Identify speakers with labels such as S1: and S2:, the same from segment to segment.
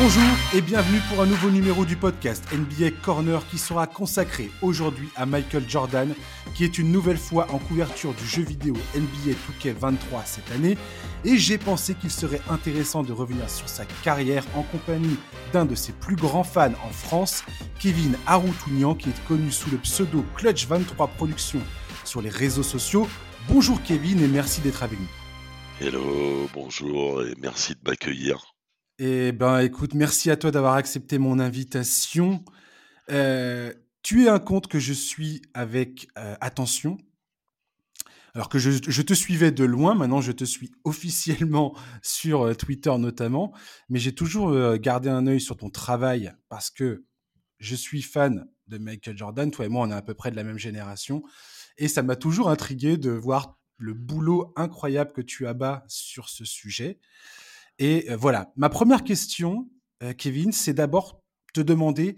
S1: Bonjour et bienvenue pour un nouveau numéro du podcast NBA Corner qui sera consacré aujourd'hui à Michael Jordan qui est une nouvelle fois en couverture du jeu vidéo NBA 2K23 cette année et j'ai pensé qu'il serait intéressant de revenir sur sa carrière en compagnie d'un de ses plus grands fans en France, Kevin Aroutounian qui est connu sous le pseudo Clutch23 Productions sur les réseaux sociaux. Bonjour Kevin et merci d'être avec nous.
S2: Hello, bonjour et merci de m'accueillir.
S1: Eh ben, écoute, merci à toi d'avoir accepté mon invitation. Euh, tu es un compte que je suis avec euh, attention. Alors que je, te suivais de loin, maintenant je te suis officiellement sur euh, Twitter notamment, mais j'ai toujours gardé un œil sur ton travail parce que je suis fan de Michael Jordan. Toi et moi, on est à peu près de la même génération. Et ça m'a toujours intrigué de voir le boulot incroyable que tu abats sur ce sujet. Et euh, voilà, ma première question, euh, Kevin, c'est d'abord te demander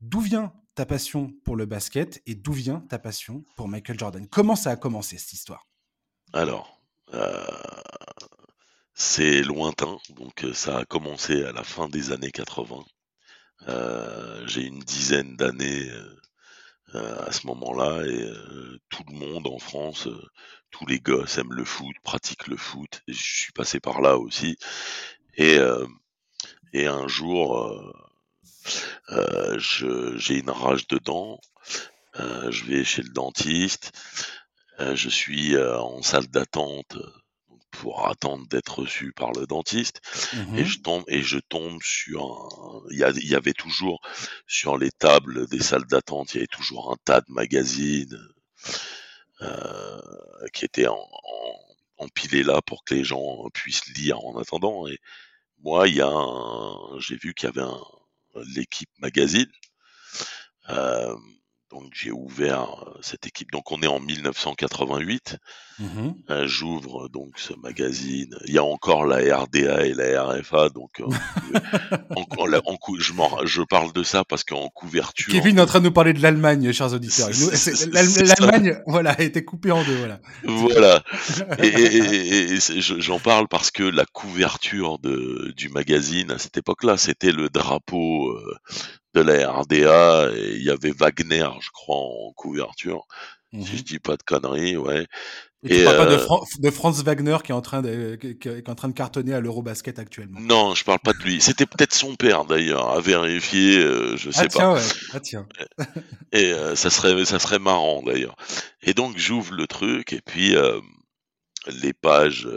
S1: d'où vient ta passion pour le basket et d'où vient ta passion pour Michael Jordan? Comment ça a commencé cette histoire?
S2: Alors, euh, c'est lointain, donc ça a commencé à la fin des années 80. J'ai une dizaine d'années à ce moment-là et tout le monde en France, tous les gosses aiment le foot, pratiquent le foot. je suis passé par là aussi. Et, euh, et un jour, euh, euh j'ai une rage de dents. Euh, je vais chez le dentiste. je suis en salle d'attente pour attendre d'être reçu par le dentiste mmh et je tombe et je tombe sur un il y, y, avait toujours sur les tables des salles d'attente il y avait toujours un tas de magazines euh, qui était en, empilé là pour que les gens puissent lire en attendant. Et moi, il y a j'ai vu qu'il y avait un, l'équipe magazine. Euh, donc j'ai ouvert euh, cette équipe. Donc on est en 1988. Mmh euh, j'ouvre donc ce magazine. Il y a encore la RDA et la RFA. Donc euh, en, je, je, parle de ça parce qu'en couverture.
S1: Kevin est en train de nous parler de l'Allemagne, chers auditeurs. L'Allemagne, voilà, a été coupée en deux. Voilà.
S2: Voilà. Et, j'en parle parce que la couverture de, du magazine à cette époque-là, c'était le drapeau de la RDA et il y avait Wagner, je crois, en couverture. Si je mhm. dis pas de conneries, ouais.
S1: Et, tu parles pas de, euh, de, Franz Wagner qui est en train de, qui, est en train de cartonner à l'Eurobasket actuellement.
S2: Non, je parle pas de lui. C'était peut-être son père d'ailleurs, à vérifier, euh, je sais
S1: ah, tiens,
S2: pas.
S1: Ouais. Ah tiens.
S2: et euh, ça serait ça serait marrant d'ailleurs. Et donc j'ouvre le truc et puis les pages,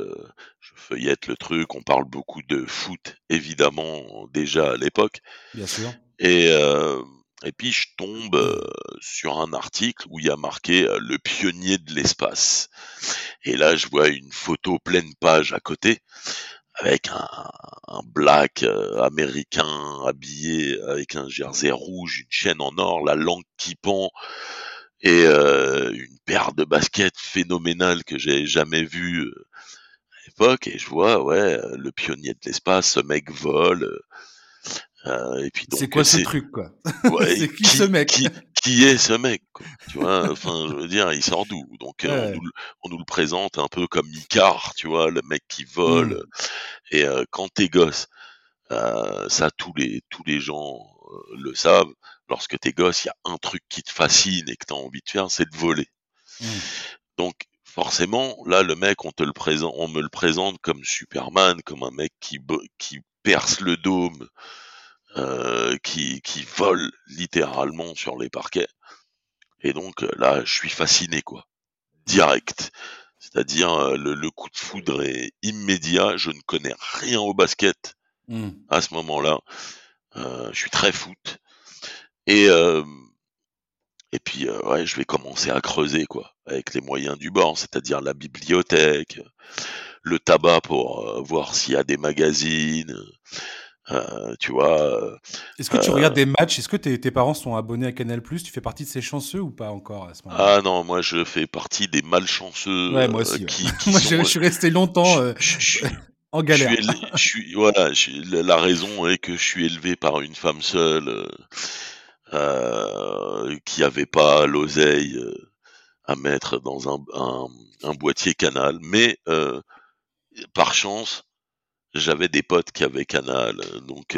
S2: je feuillette le truc. On parle beaucoup de foot évidemment déjà à l'époque.
S1: Bien sûr.
S2: Et, euh, et puis je tombe euh, sur un article où il y a marqué euh, le pionnier de l'espace. Et là, je vois une photo pleine page à côté avec un, un black américain habillé avec un jersey rouge, une chaîne en or, la langue qui pend et une paire de baskets phénoménales que j'ai jamais vues à l'époque. Et je vois, ouais, le pionnier de l'espace, ce mec vole
S1: euh, c'est quoi ce truc quoi
S2: C'est qui, ce mec qui, est ce mec Tu vois, enfin, je veux dire, il sort d'où? Donc euh, on, nous, le présente un peu comme Icar, tu vois, le mec qui vole. Mmh. Et euh, quand t'es gosse, ça tous les tous les gens le savent. Lorsque t'es gosse, il y a un truc qui te fascine et que t'as envie de faire, c'est de voler. Mmh. Donc forcément, là, le mec, on te le présente, on me le présente comme Superman, comme un mec qui qui perce le dôme euh, qui, qui vole littéralement sur les parquets. Et donc euh, là, je suis fasciné, quoi. Direct. C'est-à-dire, euh, le, coup de foudre est immédiat. Je ne connais rien au basket mmh. à ce moment-là. je suis très foot. Et, et puis, ouais, je vais commencer à creuser, quoi, avec les moyens du bord, c'est-à-dire la bibliothèque, le tabac pour voir s'il y a des magazines, euh, tu vois. Euh,
S1: Est-ce que tu regardes euh, des matchs? Est-ce que tes, tes, parents sont abonnés à Canal Tu fais partie de ces chanceux ou pas encore à ce
S2: moment-là? Ah non, moi je fais partie des malchanceux.
S1: Ouais, moi aussi. Qui, moi je suis resté longtemps en galère.
S2: Je suis, voilà, la raison est que je suis élevé par une femme seule qui avait pas l'oseille à mettre dans un, un, un, boîtier Canal, mais par chance j'avais des potes qui avaient Canal, donc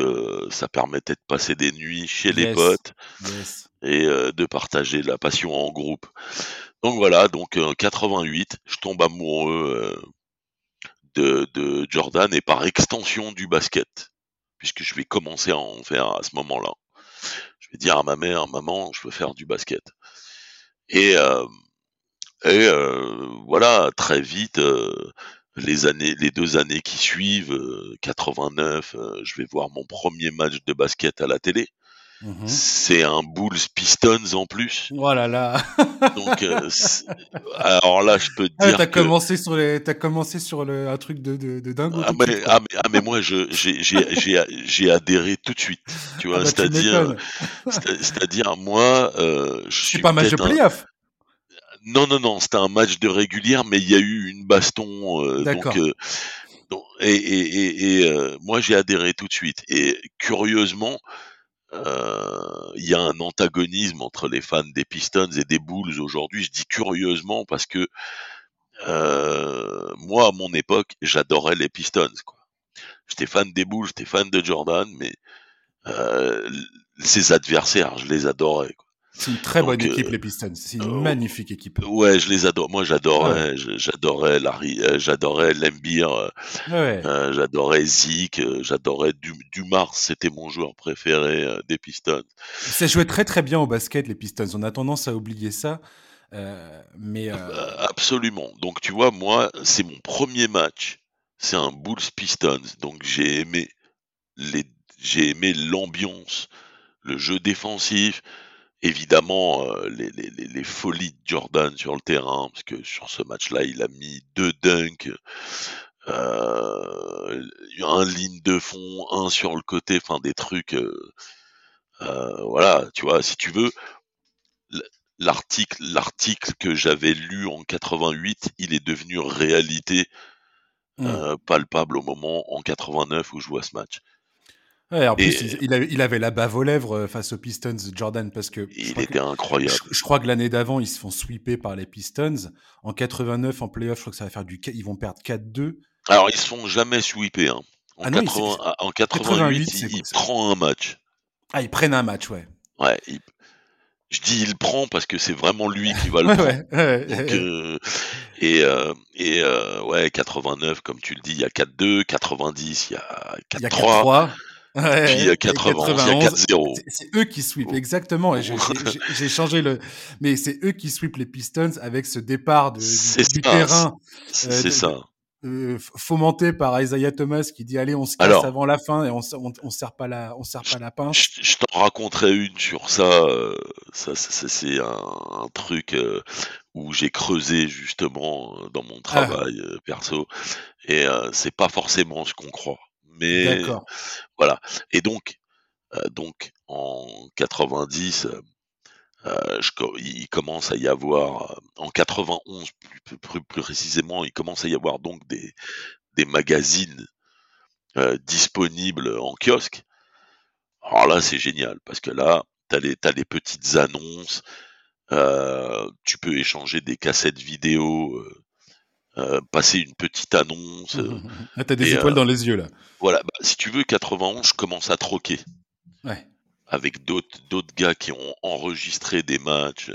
S2: ça permettait de passer des nuits chez les potes
S1: yes.
S2: et de partager la passion en groupe. Donc voilà, donc en 88, je tombe amoureux de, de Jordan et par extension du basket, puisque je vais commencer à en faire à ce moment-là. Je vais dire à ma mère, maman, je veux faire du basket. Et, et voilà, très vite, les années, les deux années qui suivent, 89, je vais voir mon premier match de basket à la télé.
S1: Mhm.
S2: C'est un Bulls Pistons en plus.
S1: Oh là.
S2: Donc, euh, alors là, je peux te
S1: Ah,
S2: dire
S1: t'as
S2: que
S1: commencé sur les, t'as commencé sur le, un truc de, de, de dingo.
S2: ah mais, ah, mais, ah, mais moi, je j'ai adhéré tout de suite. Tu
S1: Ah
S2: vois,
S1: bah, tu
S2: c'est-à-dire c'est-à-dire moi, euh, je
S1: C'est
S2: suis
S1: pas match de playoff.
S2: Non, non, non, c'était un match de régulière, mais il y a eu une baston. euh, donc, euh, donc- et et, et, et, euh, moi, j'ai adhéré tout de suite. Et curieusement, euh, il y a un antagonisme entre les fans des Pistons et des Bulls aujourd'hui. Je dis curieusement parce que euh, moi, à mon époque, j'adorais les Pistons. quoi. J'étais fan des Bulls, j'étais fan de Jordan, mais euh, ses adversaires, je les adorais. quoi.
S1: C'est une très bonne équipe,
S2: euh,
S1: les Pistons. C'est une
S2: euh,
S1: magnifique équipe.
S2: Ouais, je les adore. Moi, j'adorais, je- j'adorais Larry, euh, j'adorais euh,
S1: Ouais.
S2: euh, j'adorais euh, j'adorais du Dumars, c'était mon joueur préféré euh, des Pistons.
S1: Ça jouait très très bien au basket, les Pistons. On a tendance à oublier ça. Euh, mais euh,
S2: Euh, absolument. Donc, tu vois, moi, c'est mon premier match. C'est un Bulls Pistons. Donc, j'ai aimé les, j'ai aimé l'ambiance, le jeu défensif. Évidemment, euh, les, les, les, les folies de Jordan sur le terrain, parce que sur ce match-là, il a mis deux dunks, euh, un ligne de fond, un sur le côté, enfin des trucs. euh, euh, voilà, tu vois, si tu veux, l'article, l'article que j'avais lu en 88, il est devenu réalité euh, palpable au moment en 89 où je vois ce match.
S1: Ouais, en plus, il, il avait, il avait la bave aux lèvres euh, face aux Pistons, Jordan, parce que
S2: il
S1: que,
S2: était
S1: je,
S2: incroyable.
S1: je crois que l'année d'avant, ils se font sweeper par les Pistons. En 89, en playoff, je crois que ça va faire du, ils vont perdre 4-2.
S2: Alors ils se font jamais sweeper. Hein. En,
S1: Ah non, il
S2: 80,
S1: s'est-
S2: en
S1: 88,
S2: 88,
S1: c'est
S2: il, prend un match.
S1: Ah, ils prennent un match, ouais.
S2: Ouais, il- je dis il prend parce que c'est vraiment lui qui va le prendre.
S1: ouais. ouais,
S2: Donc,
S1: ouais.
S2: euh, et euh, et euh, ouais, 89, comme tu le dis, il y a 4-2, 90, il y a
S1: Il y a
S2: 4-3,
S1: 4-3. Ouais,
S2: puis il y a
S1: et
S2: 91, il y a 4-0.
S1: c'est- C'est eux qui sweep, exactement. Et j'ai- changé le. Mais c'est eux qui sweep les Pistons avec ce départ de- du, du
S2: ça,
S1: terrain
S2: c'est
S1: euh,
S2: ça.
S1: euh, fomenté par Isaiah Thomas qui dit allez on se casse
S2: Alors,
S1: avant la fin et on, on, on serre pas la on serre pas la pince.
S2: je, je t'en raconterai une sur ça. euh, ça, c'est un, un truc euh, où j'ai creusé justement dans mon
S1: Ah,
S2: travail perso, et c'est pas forcément ce qu'on croit. Mais voilà. Et donc, euh, donc en 90, euh, euh, je il commence à y avoir, en 91 plus, plus, plus- plus précisément, il commence à y avoir donc des, des magazines disponibles en kiosque. Alors là, c'est génial parce que là, t'as les, t'as les petites annonces, euh, tu peux échanger des cassettes vidéo, euh, euh, passer une petite annonce. euh,
S1: Ah, T'as des
S2: et
S1: étoiles
S2: euh,
S1: dans les yeux là.
S2: voilà, Bah, si tu veux, 91, je commence à troquer
S1: Ouais.
S2: avec d'autres d'autres gars qui ont enregistré des matchs.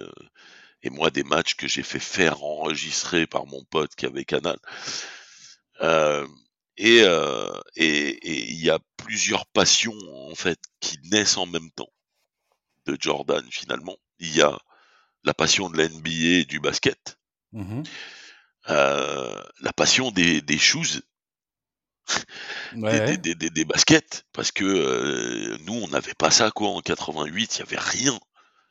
S2: et moi, des matchs que j'ai fait faire enregistrer par mon pote qui avait Canal. Et il y a plusieurs passions en fait qui naissent en même temps de Jordan finalement. Il y a la passion de la NBA et du basket,
S1: Mhm.
S2: Euh, la passion des, des shoes,
S1: Ouais,
S2: des, baskets, parce que euh, nous on n'avait pas ça quoi en 88, il y avait rien.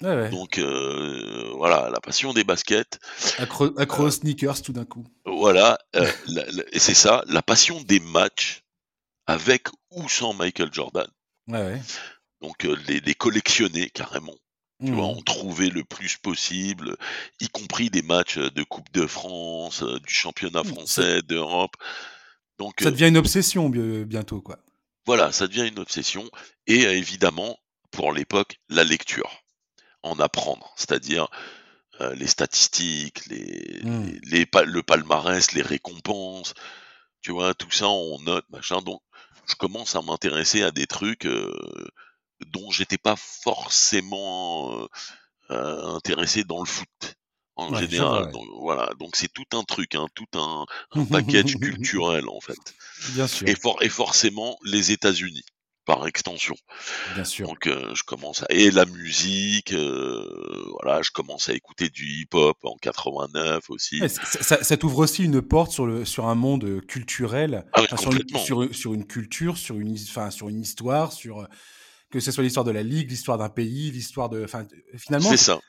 S1: Ouais, ouais.
S2: Donc euh, voilà, la passion des baskets,
S1: Accro, accro aux sneakers tout d'un coup.
S2: voilà, et c'est ça, la passion des matchs avec ou sans Michael Jordan.
S1: Ouais, ouais.
S2: Donc euh, les, les collectionner carrément. Tu vois,
S1: Mhm.
S2: en trouver le plus possible, y compris des matchs euh, de Coupe de France, euh, du championnat
S1: Ça,
S2: français, d'Europe. Donc
S1: ça
S2: euh,
S1: devient une obsession bi- bientôt quoi.
S2: voilà, ça devient une obsession. Et évidemment, pour l'époque, la lecture, en apprendre, c'est-à-dire euh, les statistiques, les, les, les pa- le palmarès, les récompenses. Tu vois, tout ça on note, machin. Donc, je commence à m'intéresser à des trucs euh, dont j'étais pas forcément euh, euh, intéressé dans le foot en
S1: Ouais,
S2: général. Donc, voilà, donc c'est tout un truc, hein, tout un, un package culturel en fait.
S1: Bien sûr,
S2: Et, for- et forcément les États-Unis par extension.
S1: bien sûr.
S2: Donc euh, je commence à et la musique, euh, voilà, je commence à écouter du hip-hop en 89 aussi.
S1: Ouais, ça, ça t'ouvre aussi une porte sur, le, sur un monde culturel,
S2: Ah
S1: sur, une, sur, sur une culture, sur une, enfin, sur une histoire, sur que ce soit l'histoire de la ligue, l'histoire d'un pays, l'histoire de, enfin, finalement,
S2: C'est ça.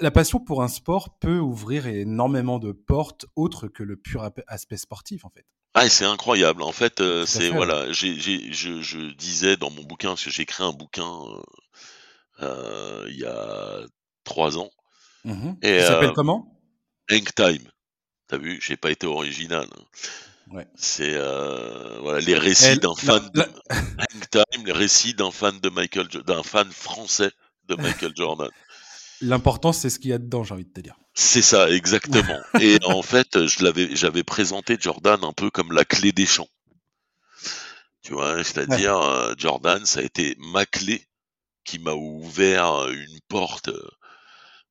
S1: la passion pour un sport peut ouvrir énormément de portes autres que le pur aspect sportif, en fait.
S2: Ah, c'est incroyable. En fait, euh, c'est voilà, je, je disais dans mon bouquin, parce que j'ai écrit un bouquin euh, euh, il y a trois ans,
S1: Mhm.
S2: et
S1: Qui s'appelle comment?
S2: Hang Time. T'as vu, j'ai pas été original.
S1: Ouais.
S2: C'est euh, voilà les récits
S1: Elle-
S2: d'un
S1: la-
S2: fan de
S1: la-
S2: Hang Time, les récits d'un fan de Michael, d'un fan français de Michael Jordan.
S1: L'important, c'est ce qu'il y a dedans, j'ai envie de te dire.
S2: C'est ça, exactement. Et en fait, je l'avais, j'avais présenté Jordan un peu comme la clé des champs. Tu vois, c'est-à-dire euh, Jordan, ça a été ma clé qui m'a ouvert une porte euh,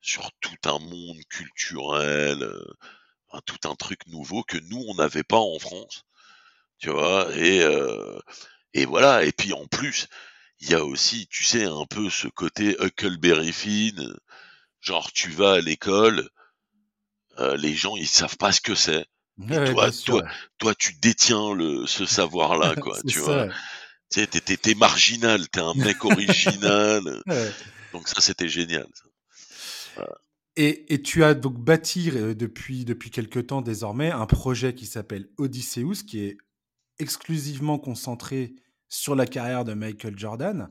S2: sur tout un monde culturel, euh, un- tout un truc nouveau que nous on n'avait pas en France. Tu vois, et euh, et voilà. Et puis en plus, il y a aussi, tu sais, un peu ce côté Huckleberry Finn. Genre, tu vas à l'école, euh, les gens ils savent pas ce que c'est.
S1: Ouais,
S2: toi- toi, Toi, tu détiens le ce savoir-là, quoi. Tu
S1: ça,
S2: vois. Tu sais, t'es, t'es- marginal, t'es un mec original.
S1: Ouais.
S2: Donc ça, c'était génial. ça.
S1: Et, et tu as donc bâti euh, depuis, depuis quelque temps désormais un projet qui s'appelle Odysseus, qui est exclusivement concentré sur la carrière de Michael Jordan.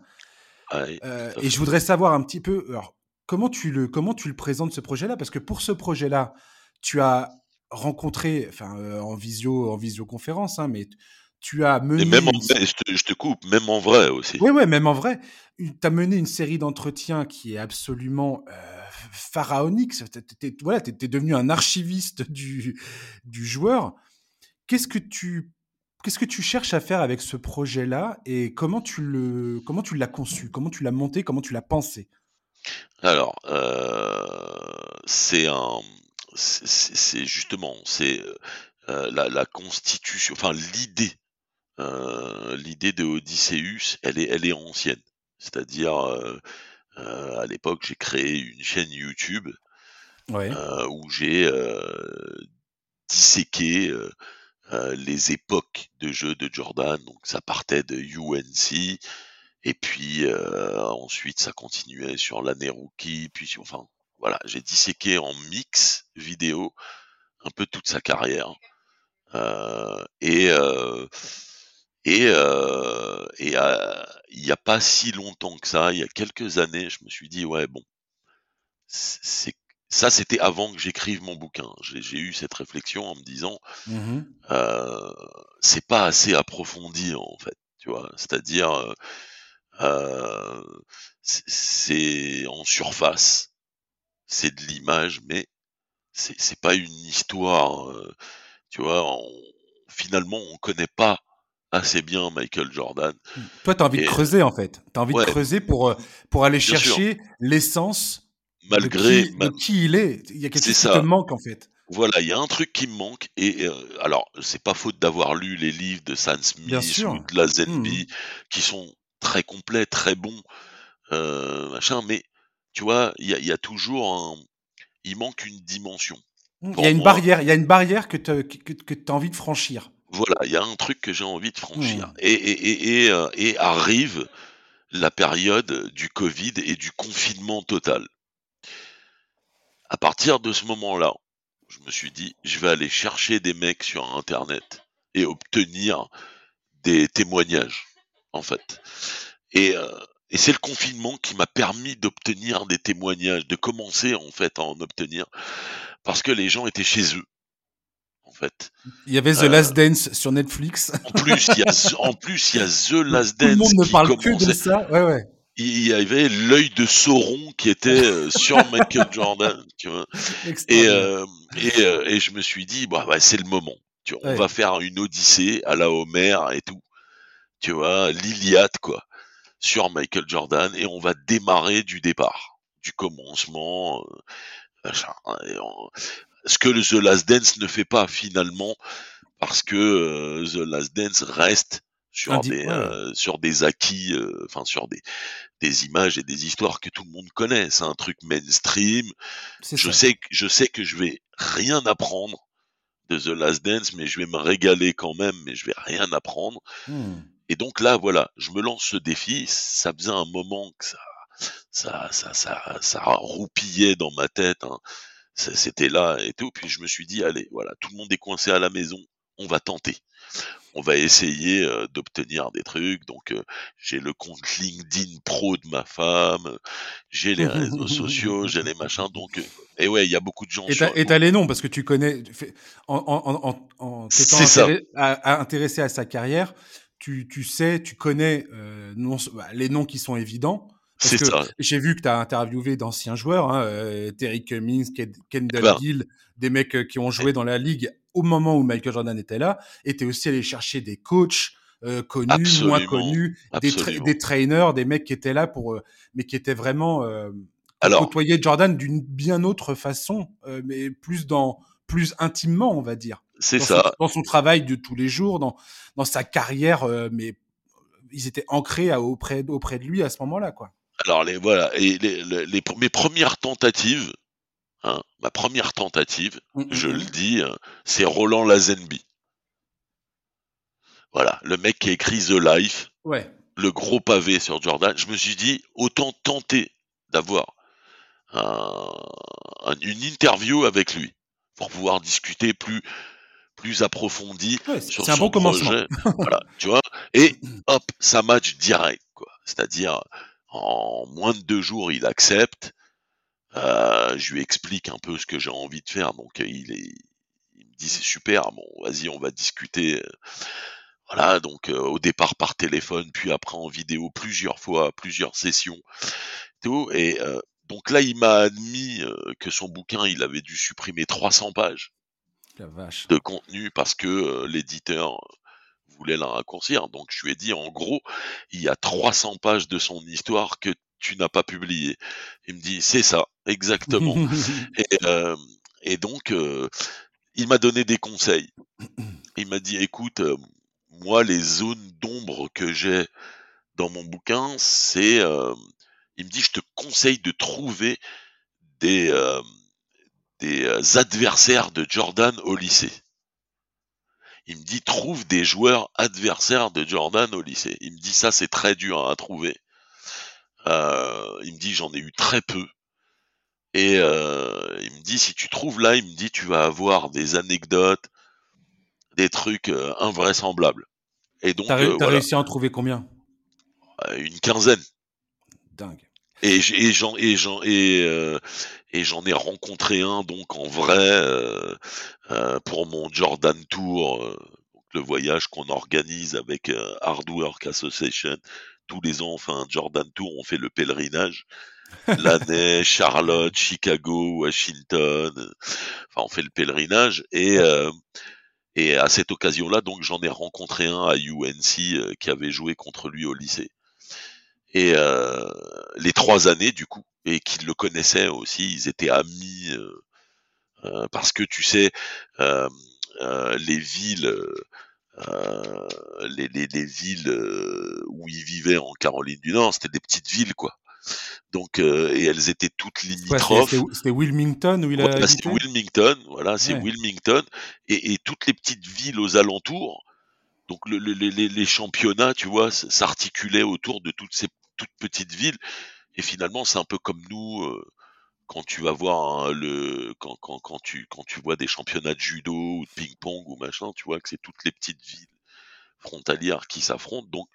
S2: Ouais,
S1: Euh, et je voudrais savoir un petit peu, alors, comment tu le, comment tu le présentes ce projet-là? Parce que pour ce projet-là, tu as rencontré, enfin euh, en visio, en visioconférence, hein, mais tu as mené.
S2: Et même en, mais je, te, je te coupe, même en vrai aussi.
S1: Ouais, ouais, même en vrai, tu as mené une série d'entretiens qui est absolument euh, pharaonique. T'es- t'es- t'es- voilà, tu es, devenu un archiviste du, du joueur. Qu'est-ce que tu qu'est-ce que tu cherches à faire avec ce projet-là et comment tu le comment tu l'as conçu, comment tu l'as monté, comment tu l'as pensé?
S2: Alors, euh, c'est un, c'est justement, c'est euh, la, la constitution, enfin l'idée, euh, l'idée de Odysseus, elle est, elle est ancienne. C'est-à-dire, euh, à l'époque, j'ai créé une chaîne YouTube
S1: Ouais.
S2: euh, où j'ai euh, disséqué euh, euh, les époques de jeu de Jordan. Donc ça partait de UNC, et puis euh, ensuite ça continuait sur l'année rookie, puis enfin voilà, j'ai disséqué en mix vidéo un peu toute sa carrière. Euh, et euh, et euh, et euh, il n'y a pas si longtemps que ça, il y a quelques années, je me suis dit ouais bon, c'est ça c'était avant que j'écrive mon bouquin. J'ai j'ai eu cette réflexion en me disant
S1: Mhm.
S2: euh, c'est pas assez approfondi en fait, tu vois. C'est-à-dire euh, euh, c'est- c'est en surface, c'est de l'image, mais c'est c'est pas une histoire. euh, tu vois, on- finalement on connaît pas assez bien Michael Jordan.
S1: Toi, tu as envie de creuser en fait. Tu as envie
S2: Ouais.
S1: de creuser pour, euh, pour aller chercher l'essence
S2: Malgré,
S1: de, qui,
S2: ma-
S1: de qui il est. Il y a quelque chose qui te manque en fait.
S2: Voilà, il y a un truc qui me manque. Et euh, alors, c'est pas faute d'avoir lu les livres de Sam Smith ou de la ZB
S1: Mhm.
S2: qui sont très complets, très bons, euh, machin. Mais tu vois, il y a, il y a toujours un, il manque une dimension.
S1: Il
S2: Pour
S1: y a une
S2: moi-
S1: barrière, il y a une barrière que tu que, que as envie de franchir.
S2: Voilà, il y a un truc que j'ai envie de franchir.
S1: Mhm.
S2: Et, et, et, et, euh, et arrive la période du Covid et du confinement total. À partir de ce moment-là, je me suis dit, je vais aller chercher des mecs sur Internet et obtenir des témoignages, en fait. Et, euh, et c'est le confinement qui m'a permis d'obtenir des témoignages, de commencer en fait à en obtenir, parce que les gens étaient chez eux, en fait.
S1: Il y avait The
S2: Euh,
S1: Last Dance sur Netflix.
S2: En plus, il y a, en plus, il y a The Last
S1: Tout le
S2: Dance
S1: monde ne parle que de ça. Ouais, ouais.
S2: Il y avait l'œil de Sauron qui était euh, sur Michael Jordan, tu vois. Et, euh, et, euh, et je me suis dit, bah, bah, c'est le moment. Tu, on va faire une odyssée à la Homer et tout. Tu vois, l'Iliade, quoi, sur Michael Jordan, et on va démarrer du départ, du commencement. Euh, ce que le The Last Dance ne fait pas finalement, parce que euh, The Last Dance reste sur des euh, sur des acquis, enfin sur des des images et des histoires que tout le monde connaît. C'est un truc mainstream. Je sais que je sais que je vais rien apprendre de The Last Dance, mais je vais me régaler quand même, mais je vais rien apprendre. Mmh. Et donc là, voilà, je me lance ce défi. Ça faisait un moment que ça, ça, ça, ça, ça roupillait dans ma tête. Hein. C'était là et tout. Puis je me suis dit, allez, voilà, tout le monde est coincé à la maison. On va tenter on va essayer euh, d'obtenir des trucs. Donc euh, j'ai le compte LinkedIn pro de ma femme, j'ai les réseaux sociaux, j'ai les machins. Donc euh, et ouais, il y a beaucoup de gens.
S1: Et t'as les noms parce que tu connais en, en, en, intéressé à sa carrière, tu, tu sais, tu connais non, bah, les noms qui sont évidents. C'est ça. J'ai vu que tu as interviewé d'anciens joueurs, hein, Terry Cummings, Kendall bah. Gill, des mecs qui ont joué dans la ligue au moment où Michael Jordan était là, était aussi allé chercher des coachs euh, connus, moins connus, des, des, trainers, des mecs qui étaient là pour, euh, mais qui étaient vraiment euh, Alors, côtoyer Jordan d'une bien autre façon, euh, mais plus dans, plus intimement, on va dire.
S2: C'est ça.
S1: dans son travail de tous les jours, dans, dans sa carrière, euh, mais ils étaient ancrés à, auprès, auprès de lui à ce moment-là, quoi.
S2: Alors les voilà, et les, les, les, mes premières tentatives, Hein, ma première tentative, mmh, mmh, je le mmh. dis, hein, c'est Roland Lazenby. Voilà, le mec qui a écrit The Life, le gros pavé sur Jordan. Je me suis dit, autant tenter d'avoir une interview avec lui pour pouvoir discuter plus plus approfondi sur son un bon projet. voilà, tu vois. Et hop, ça match direct, quoi. C'est-à-dire, en moins de deux jours, il accepte. Euh, je lui explique un peu ce que j'ai envie de faire, donc euh, il, est, il me dit c'est super, bon vas-y on va discuter. Voilà, donc euh, au départ par téléphone, puis après en vidéo plusieurs fois, plusieurs sessions, tout. Et donc là il m'a admis que son bouquin il avait dû supprimer 300 pages de contenu parce que l'éditeur voulait la raccourcir. Donc je lui ai dit en gros il y a 300 pages de son histoire que tu n'as pas publié. Il me dit, c'est ça, exactement. et, euh, et, donc, euh, il m'a donné des conseils. Il m'a dit, écoute, euh, moi, les zones d'ombre que j'ai dans mon bouquin, c'est, il me dit, je te conseille de trouver des, des adversaires de Jordan au lycée. Il me dit, trouve des joueurs adversaires de Jordan au lycée. Il me dit, ça, c'est très dur à trouver. Euh, il me dit j'en ai eu très peu. Et euh, il me dit si tu trouves là, il me dit tu vas avoir des anecdotes, des trucs euh, invraisemblables.
S1: Et donc t'as, réussi à en trouver combien?
S2: Une quinzaine.
S1: Dingue.
S2: Et, j'en et j'en et, et j'en ai rencontré un donc en vrai pour mon Jordan Tour, le voyage qu'on organise avec Hard Work Association tous les ans, enfin Jordan Tour, on fait le pèlerinage. L'année, Charlotte, Chicago, Washington. Enfin, on fait le pèlerinage et euh, et à cette occasion-là, donc j'en ai rencontré un à UNC euh, qui avait joué contre lui au lycée. Et euh, les trois années du coup, et qui le connaissaient aussi, ils étaient amis parce que tu sais, les villes euh, les, les, les, villes euh, où ils vivaient en Caroline du Nord, c'était des petites villes, quoi. Donc, euh, et elles étaient toutes limitrophes.
S1: c'était Wilmington où il
S2: a C'était Wilmington, voilà, c'est Wilmington, et, et, toutes les petites villes aux alentours. Donc, le, le, les, les, championnats, tu vois, s'articulaient autour de toutes ces toutes petites villes. Et finalement, c'est un peu comme nous. Euh, quand tu vas voir le quand, quand, quand tu quand tu vois des championnats de judo ou de ping-pong ou machin, tu vois que c'est toutes les petites villes frontalières qui s'affrontent. Donc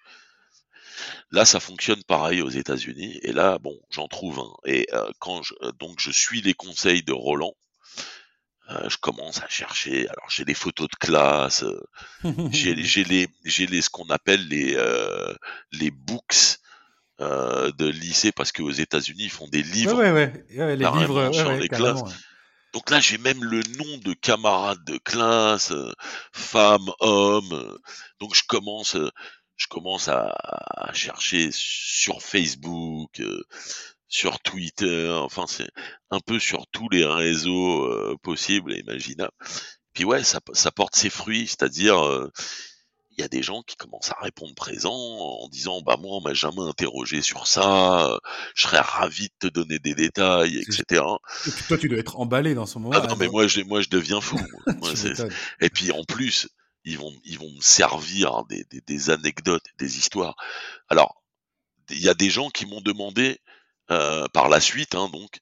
S2: là, ça fonctionne pareil aux États-Unis. Et là, bon, j'en trouve un. Et euh, quand je, euh, donc je suis les conseils de Roland, euh, je commence à chercher. Alors j'ai des photos de classe, j'ai les j'ai les ce qu'on appelle les les books euh, de lycée parce qu'aux États-Unis ils font des livres
S1: ouais, ouais, ouais. les livres
S2: sur les classes Donc là, j'ai même le nom de camarades de classe, euh, femmes, hommes. euh, donc je commence, euh, je commence à, à chercher sur Facebook, euh, sur Twitter, enfin c'est un peu sur tous les réseaux euh, possibles et imaginables. Puis ouais, ça, ça porte ses fruits, c'est-à-dire euh, il y a des gens qui commencent à répondre présent en disant bah moi on m'a jamais interrogé sur ça, euh, je serais ravi de te donner des détails, etc.
S1: Et puis toi, tu dois être emballé dans ce moment.
S2: Ah non mais moi je, moi je deviens fou. moi. Et puis en plus, ils vont, ils vont me servir des, des, des anecdotes, des histoires. Alors, il y a des gens qui m'ont demandé euh, par la suite, hein, donc,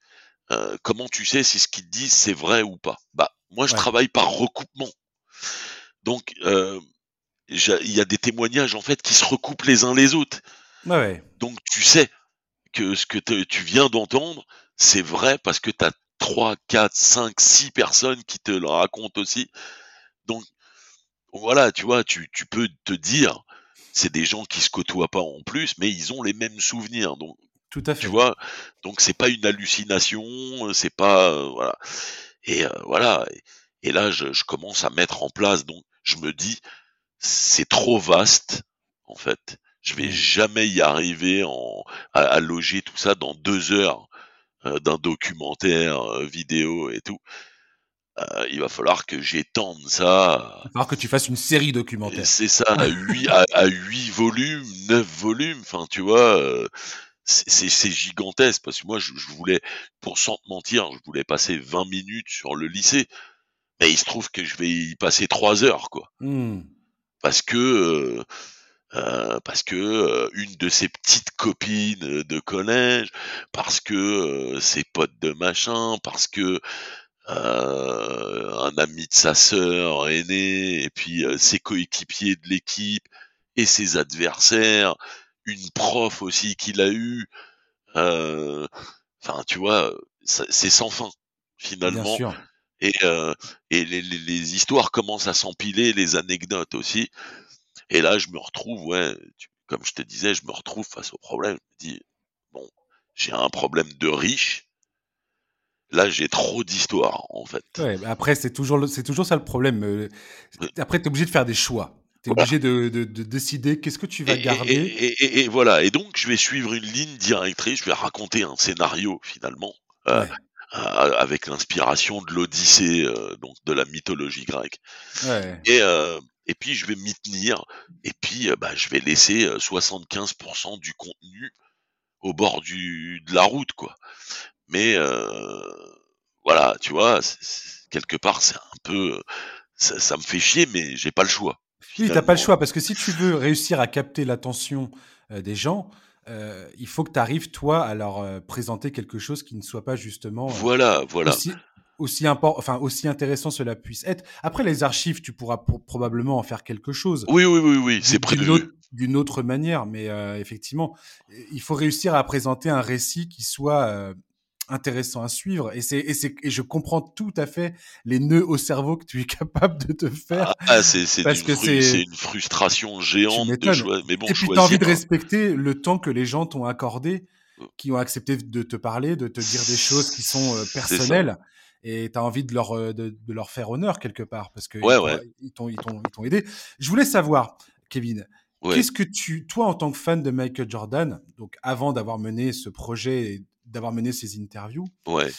S2: euh, comment tu sais si ce qu'ils te disent c'est vrai ou pas? Bah, moi je
S1: Ouais.
S2: travaille par recoupement. Donc, euh, il y a des témoignages en fait qui se recoupent les uns les autres.
S1: Ouais.
S2: Donc tu sais que ce que tu viens d'entendre, c'est vrai parce que tu as 3, 4, 5, 6 personnes qui te le racontent aussi. Donc voilà, tu vois, tu, tu peux te dire, c'est des gens qui se côtoient pas en plus, mais ils ont les mêmes souvenirs. Donc
S1: Tout à fait.
S2: tu vois, donc c'est pas une hallucination, c'est pas euh, voilà. Et euh, voilà. Et, et là, je, je commence à mettre en place. Donc je me dis, c'est trop vaste en fait. Je vais
S1: Mm.
S2: jamais y arriver en, à, à loger tout ça dans deux heures euh, d'un documentaire euh, vidéo et tout. Euh, il va falloir que j'étende ça.
S1: Il va falloir que tu fasses une série documentaire.
S2: c'est ça, à 8, à, à huit volumes, 9 volumes, enfin tu vois, euh, c'est gigantesque parce que moi je, je voulais, pour sans te mentir, je voulais passer 20 minutes sur le lycée, mais il se trouve que je vais y passer 3 heures quoi,
S1: Hmm.
S2: parce que euh, euh, parce que euh, une de ses petites copines euh, de collège, parce que euh, ses potes de machin, parce que euh, un ami de sa sœur aînée, et puis euh, ses coéquipiers de l'équipe et ses adversaires, une prof aussi qu'il a eu. euh, Enfin, tu vois, c'est sans fin
S1: Bien
S2: finalement.
S1: sûr.
S2: Et, euh, et les, les- les histoires commencent à s'empiler, les anecdotes aussi. Et là, je me retrouve, ouais, tu- comme je te disais, je me retrouve face au problème. Je me dis, bon, j'ai un problème de riche. Là, j'ai trop d'histoires, en fait.
S1: Ouais, après, c'est toujours, c'est toujours ça le problème. euh, Après, tu es obligé de faire des choix. Tu es
S2: Voilà.
S1: obligé de, de- de décider qu'est-ce que tu vas
S2: Et,
S1: garder.
S2: et- et- et- et voilà. Et donc, je vais suivre une ligne directrice. Je vais raconter un scénario finalement euh,
S1: Ouais.
S2: euh, avec l'inspiration de l'Odyssée, euh, donc de la mythologie grecque.
S1: Ouais.
S2: Et et puis je vais m'y tenir. Et puis, bah, je vais laisser euh, 75% du contenu au bord du de la route, quoi. Mais voilà, tu vois, quelque part, c'est un peu, ça, ça me fait chier, mais j'ai pas le choix.
S1: Oui, t'as pas le
S2: finalement.
S1: choix parce que si tu veux réussir à capter l'attention euh, des gens, euh, il faut que tu arrives toi à leur euh, présenter quelque chose qui ne soit pas justement euh,
S2: Voilà, voilà.
S1: aussi aussi import- enfin aussi intéressant cela puisse être. Après les archives, tu pourras pro- probablement en faire quelque chose
S2: Oui, oui, oui, oui, c'est prévu.
S1: d'une autre manière, mais euh, effectivement, il faut réussir à présenter un récit qui soit euh, intéressant à suivre. Et, c'est, et, c'est, et je comprends tout à fait les nœuds au cerveau que tu es capable de te faire.
S2: Ah, ah, c'est c'est
S1: Parce que
S2: fru-
S1: c'est-
S2: une frustration géante de choix. Mais bon,
S1: et puis, tu as envie de
S2: un-
S1: respecter le temps que les gens t'ont accordé,
S2: Euh.
S1: qui ont accepté de te parler, de te dire des choses qui sont euh, personnelles. Et tu as envie de leur, euh, de, de leur faire honneur quelque part, parce qu'ils
S2: Ouais,
S1: t'ont-
S2: ouais.
S1: ils t'ont, ils t'ont- ils t'ont aidé. Je voulais savoir, Kevin,
S2: Ouais.
S1: Qu'est-ce que tu, toi, en tant que fan de Michael Jordan, donc avant d'avoir mené ce projet et d'avoir mené ces interviews,
S2: Ouais.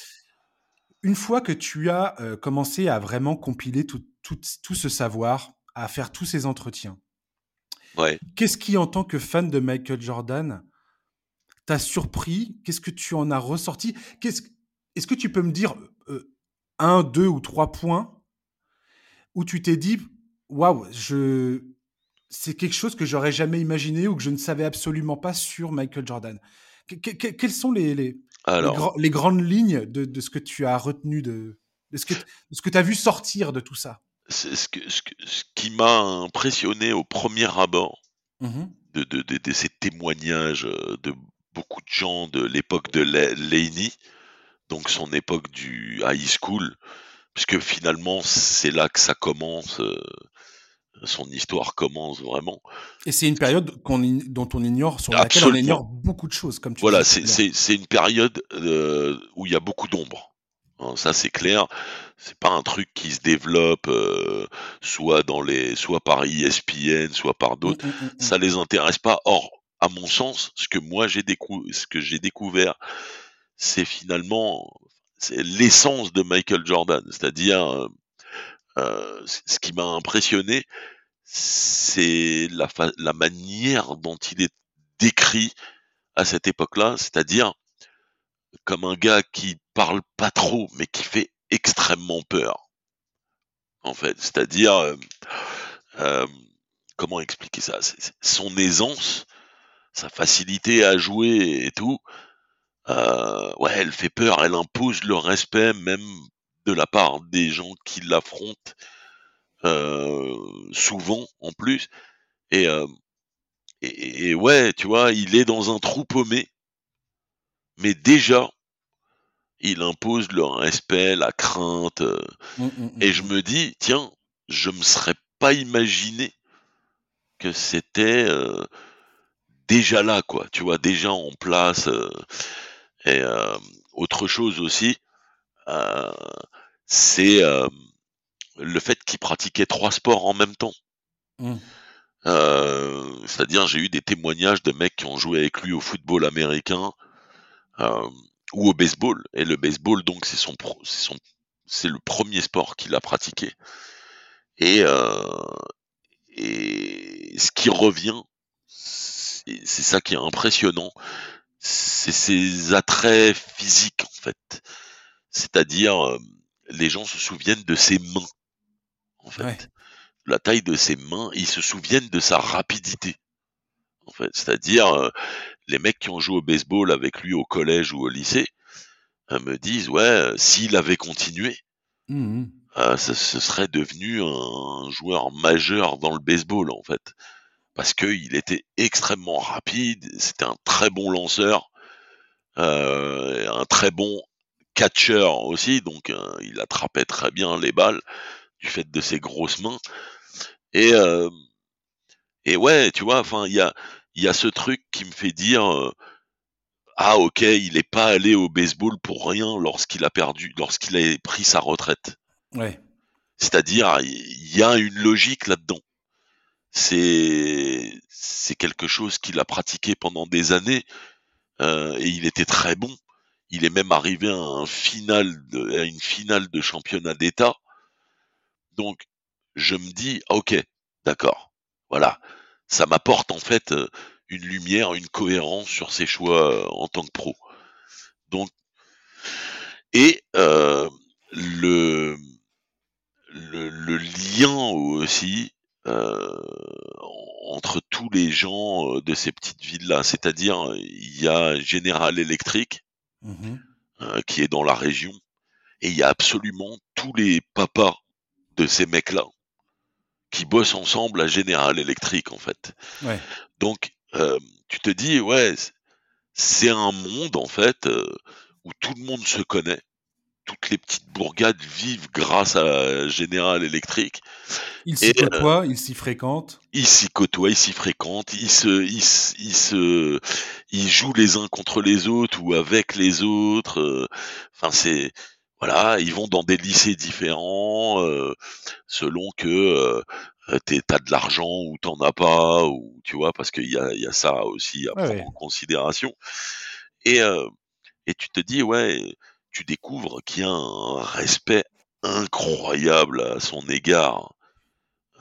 S1: une fois que tu as euh, commencé à vraiment compiler tout, tout, tout ce savoir, à faire tous ces entretiens,
S2: Ouais.
S1: qu'est-ce qui, en tant que fan de Michael Jordan, t'a surpris? Qu'est-ce que tu en as ressorti? Qu'est-ce, Est-ce que tu peux me dire euh, un, deux ou trois points où tu t'es dit, waouh, je... c'est quelque chose que j'aurais jamais imaginé ou que je ne savais absolument pas sur Michael Jordan? Que- que- que- Quelles sont les, les, les,
S2: Alors,
S1: gra- les grandes lignes de, de ce que tu as retenu, de, de ce que, de ce que tu as vu sortir de tout ça?
S2: Ce, que, ce, que- ce qui m'a impressionné au premier abord
S1: Mhm.
S2: de, de, de, de ces témoignages euh, de beaucoup de gens de l'époque de Le- Laney, donc son époque du high school, puisque finalement c'est là que ça commence, euh, son histoire commence vraiment.
S1: Et c'est une période dont on ignore, sur laquelle on ignore beaucoup de choses, comme tu
S2: Voilà, c'est une période euh, où il y a beaucoup d'ombre. Hein, ça c'est clair. C'est pas un truc qui se développe euh, soit dans les, soit par ESPN, soit par d'autres.
S1: Mm, mm, mm,
S2: Ça les intéresse pas. Or, à mon sens, ce que moi j'ai découvert, ce que j'ai découvert, c'est finalement l'essence de Michael Jordan. C'est-à-dire, euh, ce qui m'a impressionné, c'est la, la manière dont il est décrit à cette époque-là, c'est-à-dire comme un gars qui parle pas trop, mais qui fait extrêmement peur, en fait. C'est-à-dire, euh, euh, comment expliquer ça? Son aisance, sa facilité à jouer et tout, euh, ouais, elle fait peur, elle impose le respect même de la part des gens qui l'affrontent, euh, souvent en plus. Et, euh, et, et ouais, tu vois, il est dans un trou paumé, mais déjà, il impose le respect, la crainte. euh,
S1: mm, mm, mm,
S2: et je me dis, tiens, je me serais pas imaginé que c'était euh, déjà là, quoi. Tu vois, déjà en place. et euh, autre chose aussi, c'est euh, le fait qu'il pratiquait trois sports en même temps.
S1: Mm.
S2: Euh, C'est-à-dire, j'ai eu des témoignages de mecs qui ont joué avec lui au football américain euh, ou au baseball. Et le baseball, donc, c'est son, pro- c'est son, c'est le premier sport qu'il a pratiqué. Et, euh, et ce qui revient, c'est c'est ça qui est impressionnant, c'est ses attraits physiques en fait. C'est-à-dire, euh, les gens se souviennent de ses mains, en fait.
S1: Ouais.
S2: La taille de ses mains, ils se souviennent de sa rapidité, en fait. C'est-à-dire, euh, les mecs qui ont joué au baseball avec lui au collège ou au lycée euh, me disent, ouais, euh, s'il avait continué,
S1: Mm, mm.
S2: euh, ce, ce serait devenu un joueur majeur dans le baseball, en fait. Parce qu'il était extrêmement rapide, c'était un très bon lanceur, euh, un très bon catcheur aussi, donc euh, il attrapait très bien les balles du fait de ses grosses mains. Et, euh, et ouais, tu vois, enfin, il y a, y a ce truc qui me fait dire, euh, ah ok, il est pas allé au baseball pour rien lorsqu'il a perdu, lorsqu'il a pris sa retraite.
S1: Ouais.
S2: C'est-à-dire, il y a une logique là-dedans. C'est, c'est quelque chose qu'il a pratiqué pendant des années et il était très bon. Il est même arrivé à, une finale de championnat d'État. Donc, je me dis, ah, ok, d'accord, voilà, ça m'apporte en fait euh, une lumière, une cohérence sur ses choix euh, en tant que pro. Donc, et euh, le, le, lien aussi entre tous les gens de ces petites villes-là, c'est-à-dire il y a General Electric
S1: Mhm.
S2: euh, qui est dans la région et il y a absolument tous les papas de ces mecs-là qui bossent ensemble à General Electric en fait.
S1: Ouais.
S2: Donc euh, tu te dis ouais c'est un monde en fait euh, où tout le monde se connaît. Toutes les petites bourgades vivent grâce à General Electric.
S1: Ils s'y
S2: euh,
S1: côtoient, ils s'y fréquentent.
S2: Ils s'y côtoient, ils s'y fréquentent, ils se, ils, se- ils se, ils jouent les uns contre les autres ou avec les autres. euh, Enfin, c'est, voilà, ils vont dans des lycées différents euh, selon que euh, t'as de l'argent ou t'en as pas, ou tu vois, parce qu'il y a, il y a ça aussi à
S1: Ouais,
S2: prendre
S1: ouais.
S2: en considération. Et, et tu te dis, ouais, tu découvres qu'il y a un respect incroyable à son égard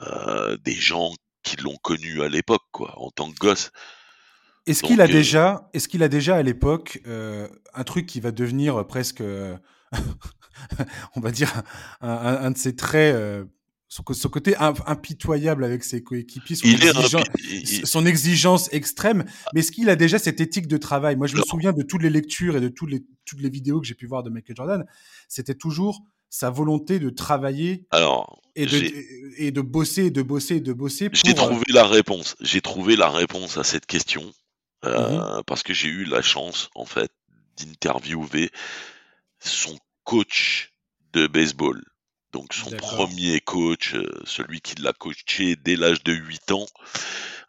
S2: euh, des gens qui l'ont connu à l'époque, quoi, en tant que gosse.
S1: Est-ce qu'il a
S2: euh,
S1: déjà, est-ce qu'il a déjà à l'époque euh, un truc qui va devenir presque, on va dire, un, un- un de ses traits, son côté im- impitoyable avec ses coéquipiers, son,
S2: il est
S1: exigence extrême. Mais est-ce qu'il a déjà cette éthique de travail Moi, je me souviens de toutes les lectures et de toutes les, toutes les vidéos que j'ai pu voir de Michael Jordan. C'était toujours sa volonté de travailler
S2: alors,
S1: et de, et de bosser, de bosser, de bosser
S2: j'ai
S1: euh,
S2: trouvé la réponse. J'ai trouvé la réponse à cette question euh, parce que j'ai eu la chance, en fait, d'interviewer son coach de baseball. Donc son premier coach, euh, celui qui l'a coaché dès l'âge de 8 ans.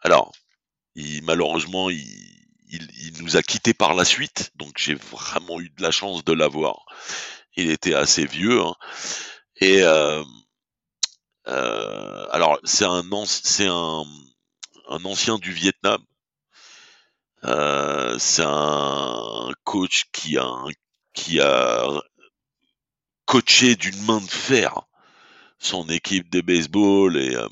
S2: Alors, il, malheureusement, il, il, il nous a quittés par la suite, donc j'ai vraiment eu de la chance de l'avoir. Il était assez vieux. Hein. Et euh, euh, alors, c'est un, c'est un, un ancien du Vietnam. Euh, c'est un coach qui a, qui a coaché d'une main de fer son équipe de baseball et euh,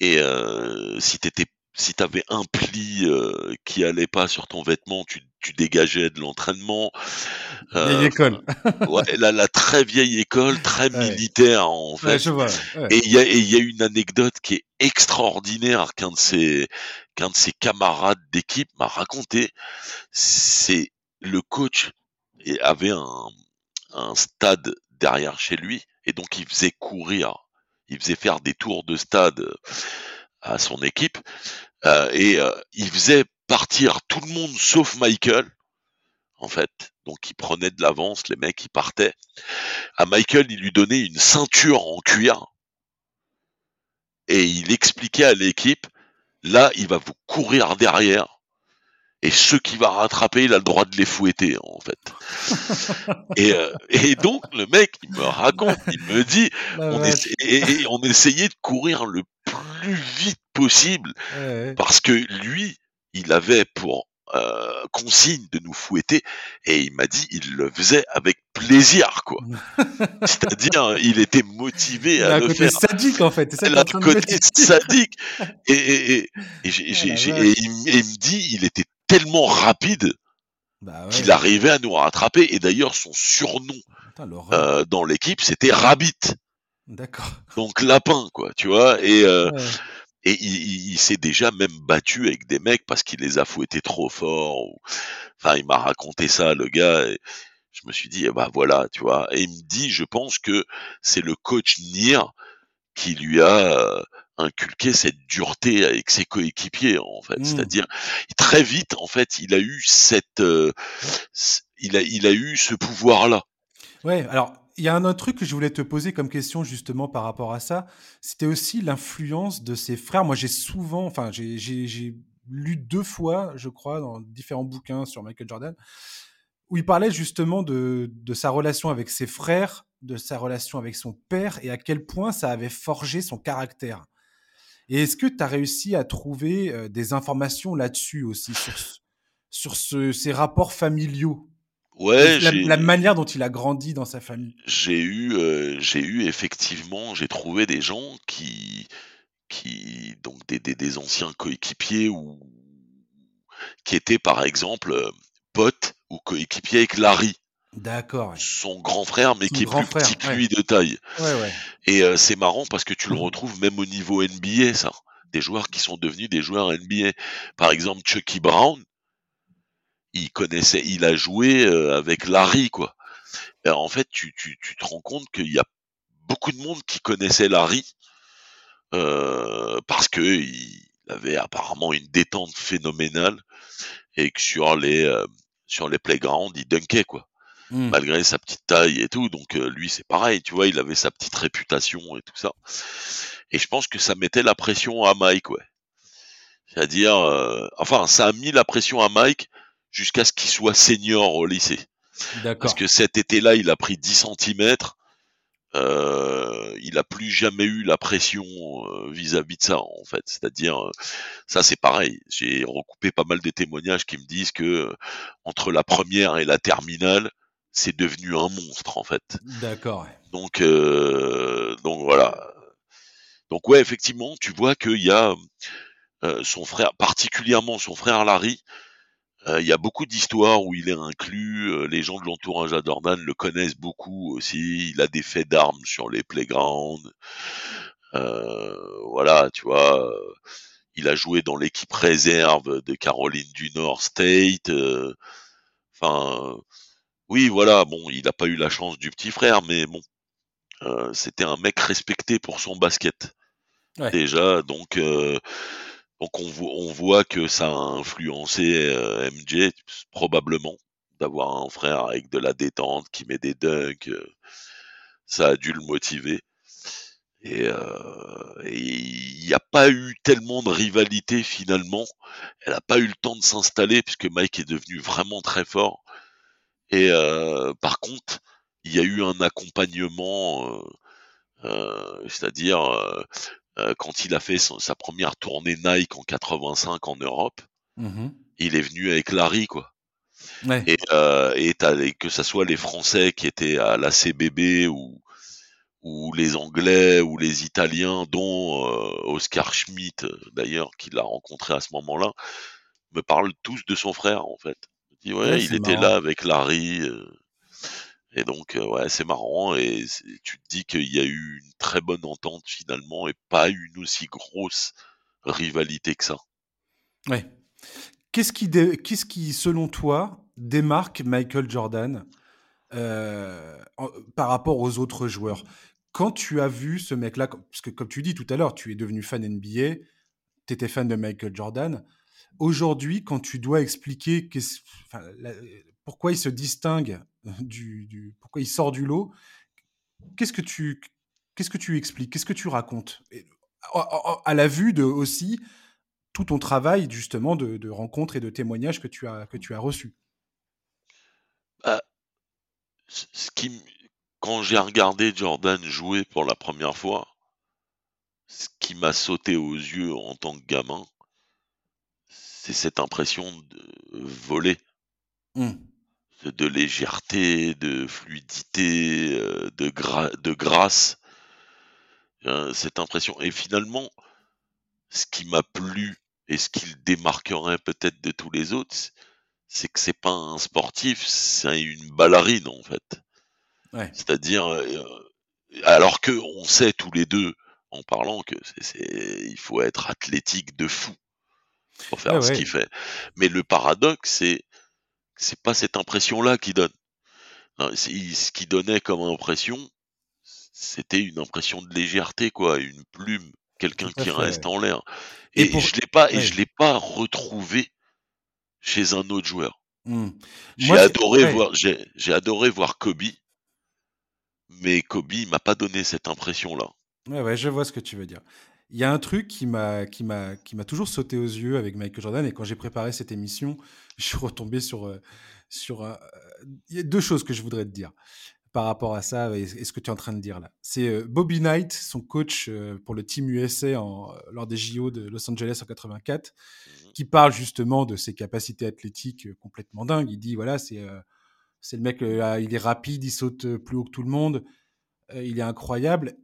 S2: et euh, si t'étais si t'avais un pli euh, qui allait pas sur ton vêtement, tu, tu dégageais de l'entraînement.
S1: Vieille école.
S2: ouais, la, la très vieille école, très
S1: Ouais.
S2: militaire en fait.
S1: Ouais, je vois. ouais.
S2: Et il y a, et il y a une anecdote qui est extraordinaire qu'un de ses, qu'un de ses camarades d'équipe m'a raconté. C'est le coach avait un, un stade derrière chez lui et donc il faisait courir, il faisait faire des tours de stade euh, à son équipe euh, et euh, il faisait partir tout le monde sauf Michael en fait. Donc il prenait de l'avance, les mecs ils partaient. À Michael, il lui donnait une ceinture en cuir et il expliquait à l'équipe, là, il va vous courir derrière. Et ceux qui va rattraper, il a le droit de les fouetter, en fait. et, euh, et donc, le mec, il me raconte, il me dit, on,
S1: vache.
S2: essa- et- et on essayait de courir le plus vite possible,
S1: Ouais,
S2: parce que lui, il avait pour euh, consigne de nous fouetter, et il m'a dit, il le faisait avec plaisir, quoi. C'est-à-dire, il était motivé
S1: Il a
S2: à
S1: un
S2: le
S1: côté
S2: faire.
S1: sadique en fait. Ça t'es
S2: a côté sadique. Il, et il me dit, il était tellement rapide
S1: Bah ouais.
S2: qu'il arrivait à nous rattraper. Et d'ailleurs, son surnom euh, dans l'équipe, c'était Rabbit.
S1: D'accord.
S2: Donc lapin, quoi, tu vois. Et, euh,
S1: Ouais.
S2: et il, il- il s'est déjà même battu avec des mecs parce qu'il les a fouettés trop fort. ou- Enfin, il m'a raconté ça, le gars. Et je me suis dit, eh ben voilà, tu vois. Et il me dit, je pense que c'est le coach Nir qui lui a euh, inculqué cette dureté avec ses coéquipiers, en fait.
S1: Mm.
S2: C'est-à-dire, très vite, en fait, il a eu cette, euh, il a, il a eu ce pouvoir-là.
S1: Ouais, alors il y a un autre truc que je voulais te poser comme question justement par rapport à ça. C'était aussi l'influence de ses frères. Moi, j'ai souvent, enfin, j'ai lu deux fois, je crois, dans différents bouquins sur Michael Jordan, où il parlait justement de, de sa relation avec ses frères, de sa relation avec son père et à quel point ça avait forgé son caractère. Et est-ce que tu as réussi à trouver des informations là-dessus aussi, sur, ce- sur ce- ces rapports familiaux?
S2: Ouais,
S1: la, manière dont il a grandi dans sa famille?
S2: j'ai eu, euh, j'ai eu effectivement, j'ai trouvé des gens qui, qui, donc des, des, des anciens coéquipiers ou qui étaient par exemple potes ou coéquipiers avec Larry,
S1: D'accord. ouais.
S2: son grand frère, mais
S1: Son
S2: qui est plus
S1: frère,
S2: petit que
S1: ouais.
S2: lui de taille.
S1: Ouais, ouais.
S2: Et euh, c'est marrant parce que tu le retrouves même au niveau NBA, ça. Des joueurs qui sont devenus des joueurs NBA. Par exemple, Chucky Brown, il connaissait, il a joué euh, avec Larry, quoi. Et en fait, tu, tu, tu te rends compte qu'il y a beaucoup de monde qui connaissait Larry euh, parce que il avait apparemment une détente phénoménale et que sur les euh, sur les playgrounds, il dunkait quoi
S1: Hmm.
S2: malgré sa petite taille et tout. Donc euh, lui, c'est pareil, tu vois, il avait sa petite réputation et tout ça. Et je pense que ça mettait la pression à Mike, ouais. C'est-à-dire, euh, enfin, ça a mis la pression à Mike jusqu'à ce qu'il soit senior au lycée.
S1: D'accord.
S2: Parce que cet été-là, il a pris 10 cm. Euh, il a plus jamais eu la pression euh, vis-à-vis de ça, en fait. C'est-à-dire, euh, ça c'est pareil. J'ai recoupé pas mal de témoignages qui me disent que entre la première et la terminale, c'est devenu un monstre, en fait.
S1: D'accord.
S2: Donc, euh, donc voilà. Donc ouais, effectivement, tu vois qu'il y a euh, son frère, particulièrement son frère Larry. euh, Il y a beaucoup d'histoires où il est inclus. euh, les gens de l'entourage à Jordan le connaissent beaucoup aussi. Il a des faits d'armes sur les playgrounds. Euh, voilà, tu vois. Il a joué dans l'équipe réserve de Caroline du Nord State. euh, Enfin, oui, voilà. Bon, il n'a pas eu la chance du petit frère, mais bon, euh, c'était un mec respecté pour son basket.
S1: Ouais.
S2: Déjà, donc, euh, donc on, vo- on voit que ça a influencé euh, MJ probablement d'avoir un frère avec de la détente qui met des dunks. euh, ça a dû le motiver. Et euh, et il n'y a pas eu tellement de rivalité finalement. Elle n'a pas eu le temps de s'installer puisque Mike est devenu vraiment très fort. Et euh, par contre, il y a eu un accompagnement, c'est-à-dire quand il a fait sa première tournée Nike en 85 en Europe,
S1: Mmh
S2: il est venu avec Larry, quoi.
S1: Ouais.
S2: Et, euh, et que ça soit les Français qui étaient à la CBB ou ou les Anglais ou les Italiens, dont euh, Oscar Schmidt euh, d'ailleurs, qui l'a rencontré à ce moment-là, me parlent tous de son frère en fait. Ouais,
S1: Ouais,
S2: il était
S1: marrant.
S2: là avec Larry. euh, et donc euh, ouais, c'est marrant et tu te dis qu'il y a eu une très bonne entente finalement et pas une aussi grosse rivalité que ça.
S1: Ouais. Qu'est-ce qui, qu'est-ce qui, selon toi, démarque Michael Jordan euh, en- par rapport aux autres joueurs? Quand tu as vu ce mec-là, parce que comme tu dis tout à l'heure, tu es devenu fan NBA, tu étais fan de Michael Jordan. Aujourd'hui, quand tu dois expliquer pourquoi il se distingue du, du- pourquoi il sort du lot, qu'est-ce que tu qu'est-ce que tu expliques Qu'est-ce que tu racontes? Et, à, à- à la vue de aussi tout ton travail justement de, rencontres et de témoignages que tu as que tu as reçus.
S2: Bah, ce qui, quand j'ai regardé Jordan jouer pour la première fois, ce qui m'a sauté aux yeux en tant que gamin, c'est cette impression de voler,
S1: Hmm.
S2: de de légèreté, de fluidité, euh, de, gra- de grâce. Euh, cette impression. Et finalement, ce qui m'a plu et ce qui le démarquerait peut-être de tous les autres, c'est que c'est pas un sportif, c'est une ballerine en fait.
S1: Ouais.
S2: C'est-à-dire, euh, alors que on sait tous les deux en parlant que c'est, c'est- il faut être athlétique de fou pour faire ce
S1: ouais.
S2: qu'il fait. Mais le paradoxe, c'est que c'est pas cette impression-là qui donne. Non, ce qui donnait comme impression, c'était une impression de légèreté, quoi, une plume, quelqu'un qui
S1: fait.
S2: reste en l'air.
S1: Et
S2: Et,
S1: pour-
S2: je l'ai pas, et je l'ai pas retrouvé chez un autre joueur.
S1: Hmm.
S2: J'ai adoré
S1: ouais.
S2: voir, j'ai, adoré voir Kobe, mais Kobe m'a pas donné cette impression-là.
S1: Ouais, ouais, je vois ce que tu veux dire. Il y a un truc qui m'a qui m'a qui m'a toujours sauté aux yeux avec Michael Jordan et quand j'ai préparé cette émission, je suis retombé sur euh, sur euh, il y a deux choses que je voudrais te dire par rapport à ça et, et ce que tu es en train de dire là. C'est euh, Bobby Knight, son coach euh, pour le team USA en, lors des JO de Los Angeles en 84, qui parle justement de ses capacités athlétiques complètement dingues. Il dit voilà, c'est c'est le mec, il est rapide, il saute plus haut que tout le monde, il est incroyable.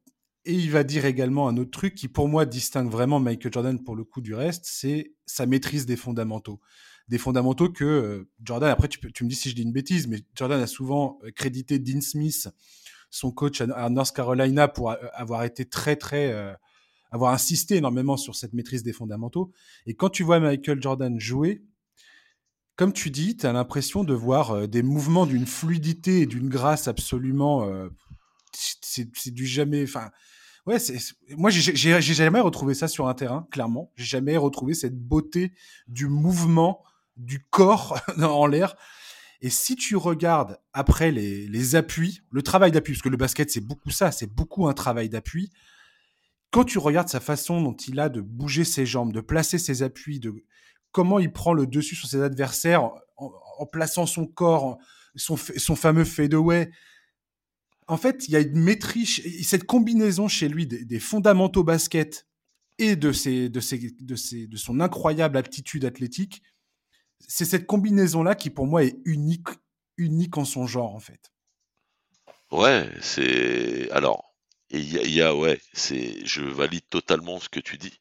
S1: Et il va dire également un autre truc qui, pour moi, distingue vraiment Michael Jordan pour le coup du reste, c'est sa maîtrise des fondamentaux. Des fondamentaux que euh, Jordan, après, tu, me dis si je dis une bêtise, mais Jordan a souvent euh, crédité Dean Smith, son coach à, North Carolina, pour euh, avoir été très, très. avoir insisté énormément sur cette maîtrise des fondamentaux. Et quand tu vois Michael Jordan jouer, comme tu dis, tu as l'impression de voir des mouvements d'une fluidité et d'une grâce absolument. c'est du jamais. Enfin, ouais, c'est moi j'ai jamais retrouvé ça sur un terrain, clairement. J'ai jamais retrouvé cette beauté du mouvement du corps en l'air. Et si tu regardes après les, appuis, le travail d'appui, parce que le basket c'est beaucoup ça, c'est beaucoup un travail d'appui. Quand tu regardes sa façon dont il a de bouger ses jambes, de placer ses appuis, de comment il prend le dessus sur ses adversaires en, plaçant son corps, son, son fameux fadeaway, en fait, il y a une maîtrise, cette combinaison chez lui des, des fondamentaux basket et de, ses, de, ses, de, ses, de son incroyable aptitude athlétique. C'est cette combinaison-là qui, pour moi, est unique, unique en son genre, en fait.
S2: Ouais, c'est alors et il y a, il y a- ouais, c'est je valide totalement ce que tu dis.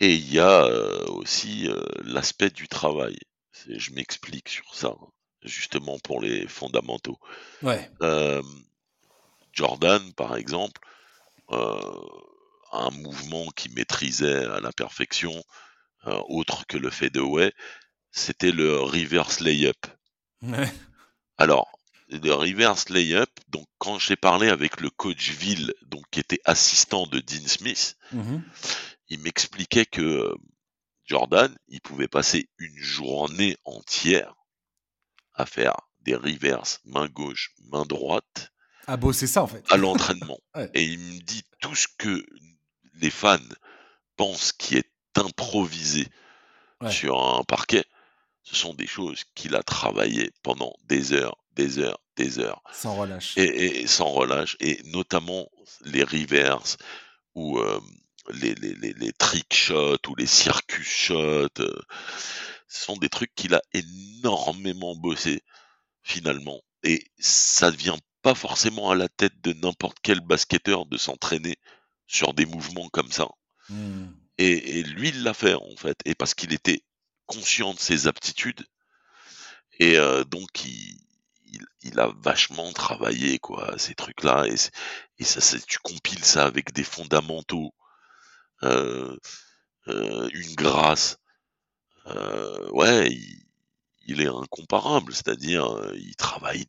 S2: Et il y a euh, aussi euh, l'aspect du travail. C'est- Je m'explique sur ça, hein, justement pour les fondamentaux.
S1: Ouais.
S2: Euh, Jordan, par exemple, euh, un mouvement qu'il maîtrisait à la perfection, euh, autre que le fadeaway, c'était le reverse layup.
S1: Ouais.
S2: Alors, le reverse layup, donc quand j'ai parlé avec le coach Ville, donc qui était assistant de Dean Smith,
S1: Mhm.
S2: il m'expliquait que euh, Jordan, il pouvait passer une journée entière à faire des reverses main gauche, main droite
S1: Beau, c'est ça, en fait.
S2: à l'entraînement.
S1: Ouais.
S2: Et il me dit tout ce que les fans pensent qui est improvisé
S1: Ouais.
S2: sur un parquet, ce sont des choses qu'il a travaillé pendant des heures, des heures, des heures.
S1: Sans relâche.
S2: Et, sans relâche, et notamment les reverse ou euh, les, les, les, les, trick shots ou les circus shots. Euh, ce sont des trucs qu'il a énormément bossé finalement. Et ça ne vient pas forcément à la tête de n'importe quel basketteur de s'entraîner sur des mouvements comme ça. Mmh. Et, lui, il l'a fait en fait, et parce qu'il était conscient de ses aptitudes, et euh, donc il, il, a vachement travaillé quoi ces trucs-là, et, et ça, tu compiles ça avec des fondamentaux, euh, euh, une grâce, ouais, il, il, est incomparable, c'est-à-dire il travaille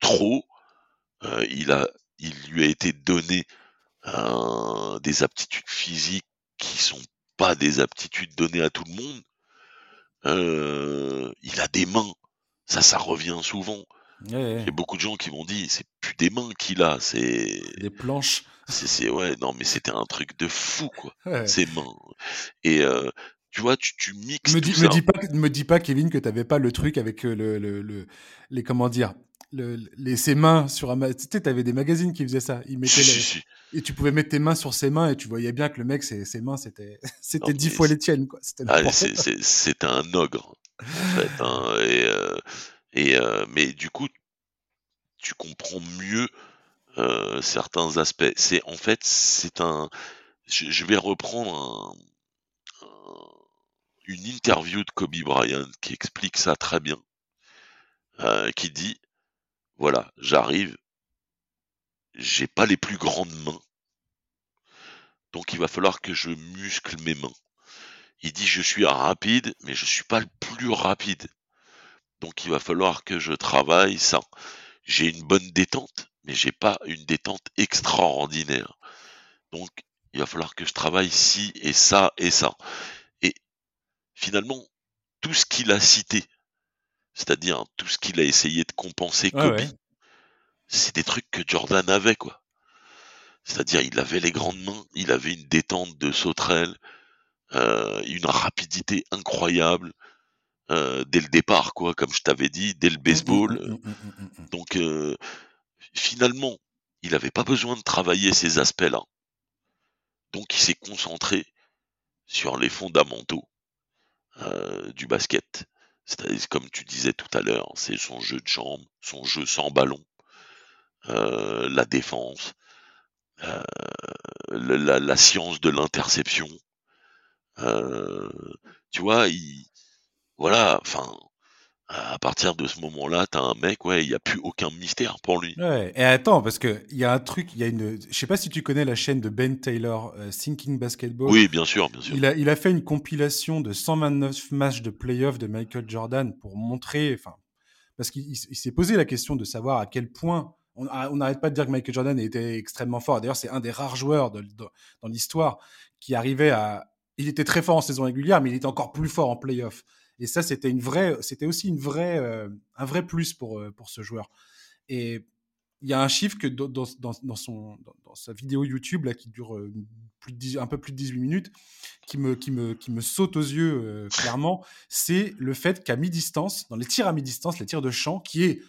S2: trop, il a, il lui a été donné des aptitudes physiques qui sont pas des aptitudes données à tout le monde. Euh, il a des mains, ça, ça revient souvent. Il y a beaucoup de gens qui m'ont dit, c'est plus des mains qu'il a, c'est
S1: des planches.
S2: C'est ouais, non, mais c'était un truc de fou quoi, ses mains. Et euh, tu vois, tu, tu mixes.
S1: Me,
S2: tout
S1: me dis pas, me dis pas, Kevin, que t'avais pas le truc avec euh, le, le, le les comment dire, le, les, ses mains sur un. Tu sais, t'avais des magazines qui faisaient ça. Ils mettaient et tu pouvais mettre tes mains sur ses mains et tu voyais bien que le mec, ses, ses mains, c'était c'était dix fois les tiennes, quoi. C'était
S2: ah, un ogre, en fait. Hein, et, euh, et euh, mais du coup, tu comprends mieux euh, certains aspects. C'est en fait, c'est un. Je, je, vais reprendre un, une interview de Kobe Bryant qui explique ça très bien, euh, qui dit voilà, j'arrive, j'ai pas les plus grandes mains. Donc il va falloir que je muscle mes mains. Il dit je suis rapide, mais je suis pas le plus rapide. Donc il va falloir que je travaille ça. J'ai une bonne détente, mais j'ai pas une détente extraordinaire. Donc il va falloir que je travaille ci et ça et ça. Finalement, tout ce qu'il a cité, c'est-à-dire tout ce qu'il a essayé de compenser Kobe, c'est des trucs que Jordan avait, quoi. C'est-à-dire, il avait les grandes mains, il avait une détente de sauterelle, euh, une rapidité incroyable euh, dès le départ, quoi, comme je t'avais dit, dès le mmh, mmh, baseball. Mmh, Donc, euh, finalement, il n'avait pas besoin de travailler ces aspects-là. Donc, il s'est concentré sur les fondamentaux du basket. C'est-à-dire, comme tu disais tout à l'heure, c'est son jeu de jambes, son jeu sans ballon, euh, la défense, euh, la, la, science de l'interception. Euh, tu vois, il, voilà, enfin, à partir de ce moment-là, t'as un mec, ouais, il n'y a plus aucun mystère pour lui.
S1: Ouais, et attends, parce qu'il y a un truc, il y a une. Je sais pas si tu connais la chaîne de Ben Taylor, Thinking Basketball.
S2: Oui, bien sûr, bien sûr.
S1: Il a, il a fait une compilation de 129 matchs de playoff de Michael Jordan pour montrer, enfin, parce qu'il s'est posé la question de savoir à quel point on n'arrête pas de dire que Michael Jordan était extrêmement fort. D'ailleurs, c'est un des rares joueurs dans l'histoire qui arrivait à. Il était très fort en saison régulière, mais il était encore plus fort en playoff. Et ça, c'était une vraie, c'était aussi une vraie, euh, un vrai plus pour euh, pour ce joueur. Et il y a un chiffre que dans, dans, son, dans, sa vidéo YouTube là, qui dure euh, un peu plus de 18 minutes, qui me, qui me, qui me saute aux yeux clairement, c'est le fait qu'à mi-distance, dans les tirs à mi-distance, les tirs de champ, qui est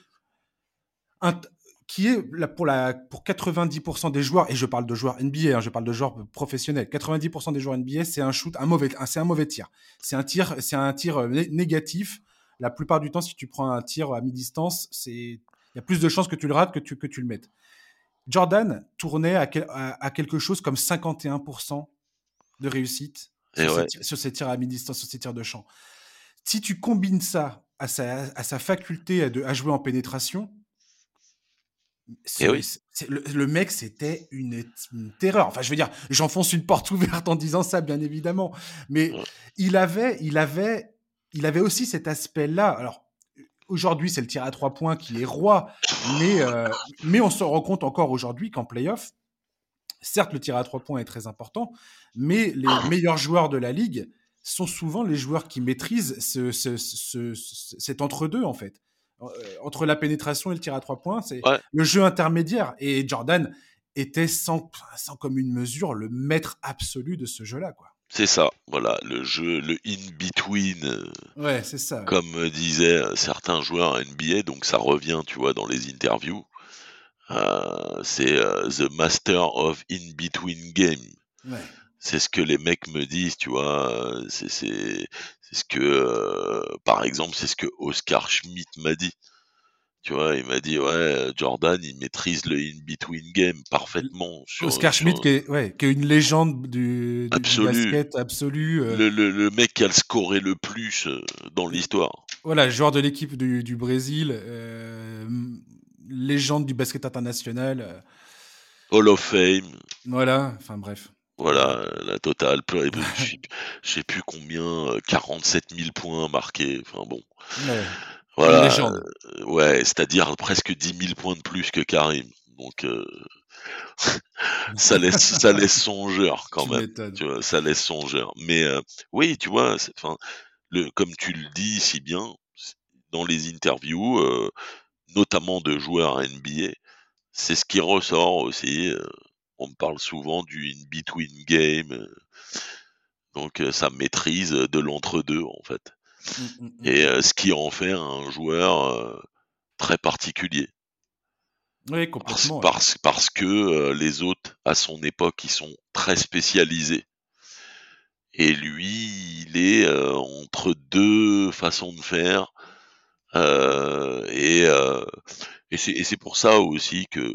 S1: qui est pour, la, pour 90% des joueurs, et je parle de joueurs NBA, hein, je parle de joueurs professionnels, 90% des joueurs NBA, c'est un shoot, un mauvais, c'est un mauvais tir. C'est un tir, c'est un tir euh, négatif. La plupart du temps, si tu prends un tir à mi-distance, c'est, il y a plus de chances que tu le rates que tu, que tu le mettes. Jordan tournait à, à, quelque chose comme 51% de réussite sur, ses, tirs à mi-distance, sur ses tirs de champ. Si tu combines ça à sa, à sa faculté à jouer en pénétration, oui. le, mec, c'était une, terreur. Enfin, je veux dire, j'enfonce une porte ouverte en disant ça, bien évidemment. Mais il avait, il avait, il avait aussi cet aspect-là. Alors, aujourd'hui, c'est le tir à trois points qui est roi, mais, euh, mais on se rend compte encore aujourd'hui qu'en playoff, certes, le tir à trois points est très important, mais les meilleurs joueurs de la ligue sont souvent les joueurs qui maîtrisent ce, cet entre-deux, en fait. Euh, entre la pénétration et le tir à trois points, c'est le jeu intermédiaire. Et Jordan était sans, sans commune mesure le maître absolu de ce jeu-là. quoi.
S2: C'est ça, voilà, le jeu, le in-between, euh,
S1: Ouais, c'est ça.
S2: comme disaient certains joueurs NBA, donc ça revient, tu vois, dans les interviews. Euh, c'est euh, The Master of In-Between Game.
S1: Ouais.
S2: C'est ce que les mecs me disent, tu vois. C'est c'est c'est ce que, par exemple, c'est ce que Oscar Schmidt m'a dit. Tu vois, il m'a dit ouais, Jordan, il maîtrise le in-between game parfaitement. Sur,
S1: Oscar
S2: sur-
S1: Schmidt, qui est, ouais, qui est une légende du, du- basket absolu. euh,
S2: le, le, le mec qui a le scoré le plus euh, dans l'histoire.
S1: Voilà, joueur de l'équipe du, du Brésil, euh, légende du basket international. euh,
S2: Hall of Fame,
S1: voilà, enfin bref.
S2: Voilà, la totale. Peu- Je sais- plus combien, euh, 47 000 points marqués. Enfin bon,
S1: Ouais,
S2: voilà. euh, ouais, c'est-à-dire presque 10 000 points de plus que Karim. Donc euh, ça laisse ça laisse songeur quand
S1: tu
S2: même.
S1: m'étonnes.
S2: tu vois, ça laisse songeur. Mais euh, oui, tu vois, enfin, le, comme tu le dis si bien dans les interviews, euh, notamment de joueurs NBA, c'est ce qui ressort aussi. Euh, on me parle souvent du in-between game, euh, donc euh, ça maîtrise de l'entre-deux en fait.
S1: Mm, mm, mm.
S2: Et euh, ce qui en fait un joueur euh, très particulier.
S1: Oui,
S2: Parce,
S1: complètement. ouais.
S2: parce, parce que euh, les autres, à son époque, ils sont très spécialisés. Et lui, il est euh, entre deux façons de faire. euh, euh, et c'est pour ça aussi que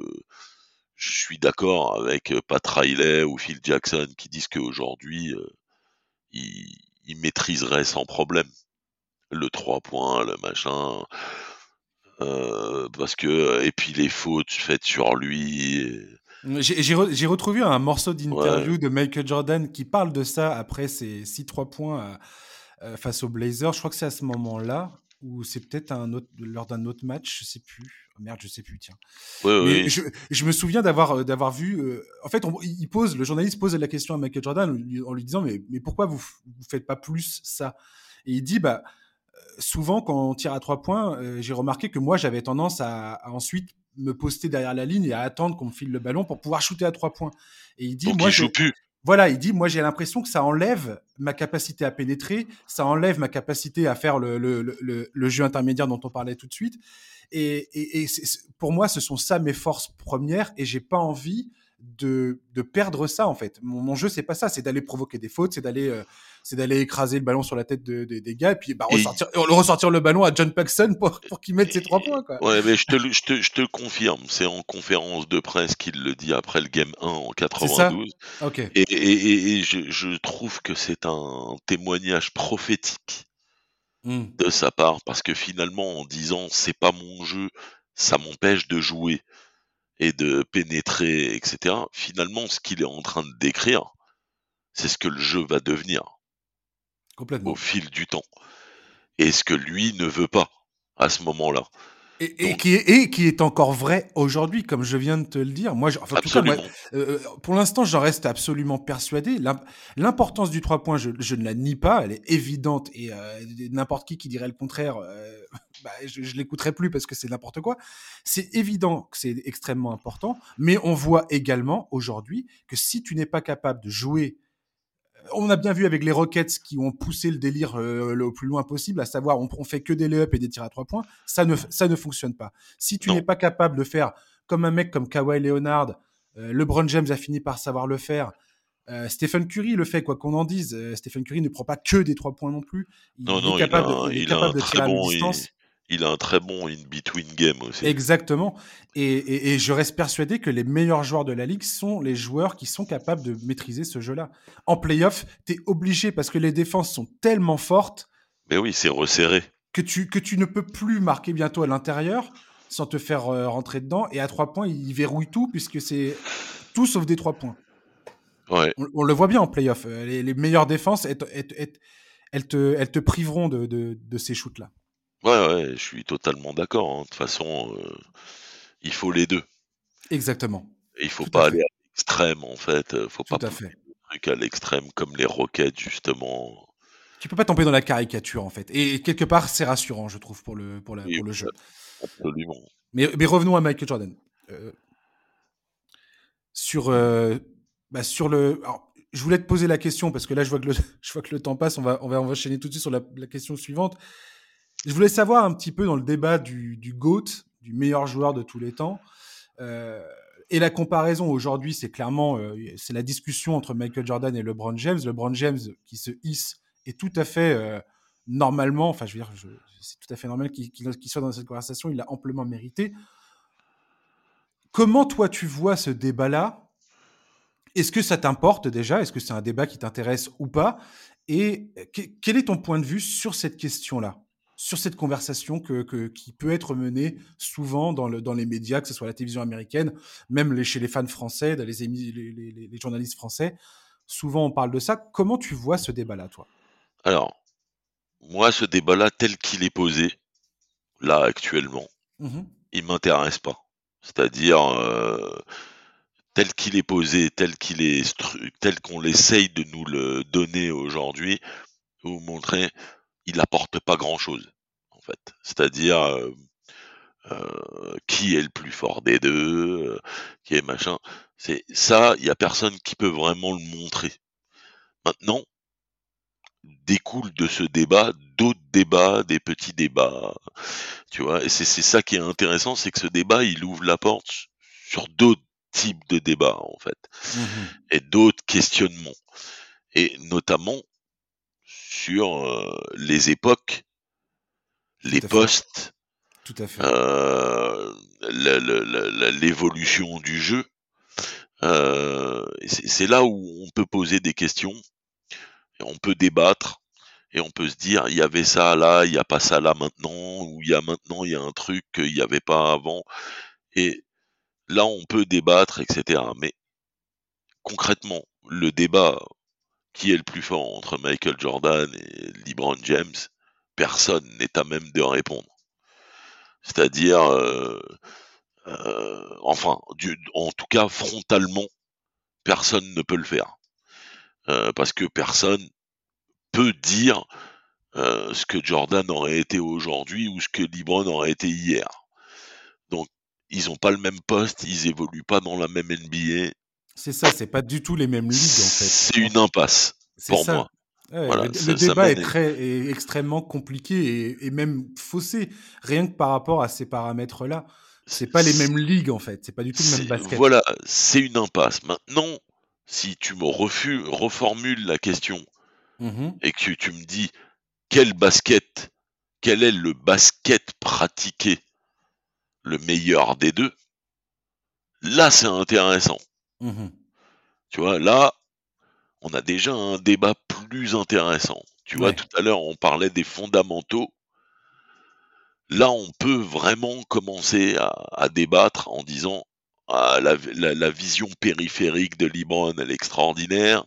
S2: je suis d'accord avec euh, Pat Riley ou Phil Jackson qui disent qu'aujourd'hui, euh, il, il maîtriserait sans problème le 3 points, le machin. euh, parce que et puis les fautes faites sur lui et-
S1: J'ai j'ai re- j'ai retrouvé un morceau d'interview de Michael Jordan qui parle de ça après ses 6-3 points à- euh, face aux Blazers. Je crois que c'est à ce moment-là, ou c'est peut-être un autre, lors d'un autre match, je sais plus. Oh, merde, je sais plus, tiens. Mais
S2: oui.
S1: je, je me souviens d'avoir euh, d'avoir vu. euh, en fait, on- il pose, le journaliste pose la question à Michael Jordan en lui, disant mais, mais pourquoi vous vous faites pas plus ça? Et il dit bah euh, souvent quand on tire à trois points, euh, j'ai remarqué que moi j'avais tendance à, à ensuite me poster derrière la ligne et à attendre qu'on me file le ballon pour pouvoir shooter à trois points. Et il dit
S2: Donc
S1: moi
S2: il joue plus.
S1: Voilà, il dit, moi j'ai l'impression que ça enlève ma capacité à pénétrer, ça enlève ma capacité à faire le, jeu intermédiaire dont on parlait tout de suite. Et, et, pour moi, ce sont ça mes forces premières et j'ai pas envie de, de perdre ça en fait. Mon, mon jeu, c'est pas ça, c'est d'aller provoquer des fautes, c'est d'aller euh, c'est d'aller écraser le ballon sur la tête de- de- des gars et puis bah, ressortir, euh, ressortir le ballon à John Paxson pour, pour qu'il mette ses trois points. Quoi.
S2: Ouais, mais je te, je te, je te le confirme. C'est en conférence de presse qu'il le dit après le Game 1 en 92.
S1: Ok.
S2: Et, et, je trouve que c'est un témoignage prophétique
S1: Hmm.
S2: de sa part parce que finalement, en disant c'est pas mon jeu, ça m'empêche de jouer et de pénétrer, etc. Finalement, ce qu'il est en train de décrire, c'est ce que le jeu va devenir
S1: Complètement.
S2: au fil du temps. Et ce que lui ne veut pas à ce moment-là.
S1: Et, qui est, et qui est encore vrai aujourd'hui, comme je viens de te le dire. Moi, je- enfin, en tout moi, euh, pour l'instant, j'en reste absolument persuadé. L'im- L'importance du 3 points, je, je ne la nie pas. Elle est évidente et euh, n'importe qui qui dirait le contraire, euh, bah, je, je l'écouterai plus parce que c'est n'importe quoi. C'est évident que c'est extrêmement important, mais on voit également aujourd'hui que si tu n'es pas capable de jouer on a bien vu avec les Rockets qui ont poussé le délire euh, le plus loin possible, à savoir on, on fait que des lay-ups et des tirs à trois points, ça ne, ça ne fonctionne pas. Si tu n'es pas capable de faire comme un mec comme Kawhi Leonard, euh, LeBron James a fini par savoir le faire. euh, Stephen Curry le fait, quoi qu'on en dise. Euh, Stephen Curry ne prend pas que des trois points non plus. Il
S2: Non,
S1: est
S2: non, il a,
S1: capable,
S2: un-
S1: de, il est
S2: il a
S1: capable
S2: un
S1: de tirer à
S2: bon, il,
S1: distance.
S2: Il a un très bon in-between game aussi.
S1: Exactement. Et, et- et je reste persuadé que les meilleurs joueurs de la ligue sont les joueurs qui sont capables de maîtriser ce jeu-là. En playoff, tu es obligé parce que les défenses sont tellement fortes
S2: Mais oui, c'est resserré.
S1: que tu, que tu ne peux plus marquer bientôt à l'intérieur sans te faire euh, rentrer dedans. Et à trois points, ils verrouillent tout puisque c'est tout sauf des trois points.
S2: Ouais.
S1: On, on le voit bien en playoff. Euh, Les, les meilleures défenses, elles, te- elles te- elles te- elles te, elles te priveront de, de- de ces shoots-là.
S2: Ouais, ouais, je suis totalement d'accord. hein. De toute façon, euh, il faut les deux.
S1: Exactement.
S2: Et il faut
S1: Tout
S2: pas aller à l'extrême, en fait. euh, Faut
S1: Tout
S2: pas
S1: à
S2: pousser
S1: fait.
S2: le truc à l'extrême comme les roquettes, justement.
S1: Tu peux pas tomber dans la caricature en fait. Et quelque part, c'est rassurant, je trouve, pour le, pour la,
S2: Oui,
S1: pour le jeu.
S2: Absolument.
S1: Mais, mais revenons à Michael Jordan. Euh, sur, euh, bah, sur le. alors, je voulais te poser la question parce que là, je vois que le, je vois que le temps passe. On va, on va, on va enchaîner tout de suite sur la, question suivante. Je voulais savoir un petit peu dans le débat du, GOAT, du meilleur joueur de tous les temps. Euh, et la comparaison aujourd'hui, c'est clairement euh, c'est la discussion entre Michael Jordan et LeBron James. LeBron James qui se hisse est tout à fait euh, normalement, enfin je veux dire, c'est tout à fait normal qu'il soit dans cette conversation, il l'a amplement mérité. Comment toi tu vois ce débat-là? Est-ce que ça t'importe déjà? Est-ce que c'est un débat qui t'intéresse ou pas? Et quel est ton point de vue sur cette question-là? Sur cette conversation que, qui peut être menée souvent dans, le, dans les médias, que ce soit la télévision américaine, même les, chez les fans français, les, les, les, journalistes français. Souvent, on parle de ça. Comment tu vois ce débat-là, toi?
S2: Alors, moi, ce débat-là, tel qu'il est posé, là, actuellement, mmh il m'intéresse pas. C'est-à-dire, euh, tel qu'il est posé, tel qu'il est tel qu'on l'essaye de nous le donner aujourd'hui, vous montrer, il apporte pas grand chose, en fait. C'est-à-dire euh, euh, qui est le plus fort des deux, euh, qui est machin. C'est ça, il y a personne qui peut vraiment le montrer. Maintenant, découle de ce débat d'autres débats, des petits débats, tu vois. Et c'est ça qui est intéressant, c'est que ce débat, il ouvre la porte sur d'autres type de débat en fait mmh et d'autres questionnements et notamment sur euh, les époques, les postes. Euh, l'évolution du jeu. Euh, c'est là où on peut poser des questions, on peut débattre, et on peut se dire il y avait ça là, il n'y a pas ça là maintenant, ou il y a maintenant il y a un truc qu'il n'y avait pas avant. Et là on peut débattre, etc. Mais concrètement, le débat qui est le plus fort entre Michael Jordan et LeBron James, personne n'est à même de répondre. C'est-à-dire, euh, euh, enfin, en tout cas frontalement, personne ne peut le faire. Euh, parce que personne peut dire ce que Jordan aurait été aujourd'hui ou ce que LeBron aurait été hier. Donc ils ont pas le même poste, ils évoluent pas dans la même NBA.
S1: C'est ça, c'est pas du tout les mêmes ligues en fait.
S2: C'est une impasse pour moi.
S1: le, débat est, très, extrêmement compliqué et, même faussé, rien que par rapport à ces paramètres-là. C'est pas les mêmes ligues en fait, c'est pas du tout le même basket.
S2: Voilà, c'est une impasse. Maintenant, si tu me refuses, reformules la question mmh et que tu me dis quel basket, quel est le basket pratiqué le meilleur des deux, là c'est intéressant. Mmh tu vois, là, on a déjà un débat plus intéressant. Tu vois, tout à l'heure, on parlait des fondamentaux. Là, on peut vraiment commencer à, débattre en disant ah, la, vision périphérique de Libran, elle est extraordinaire.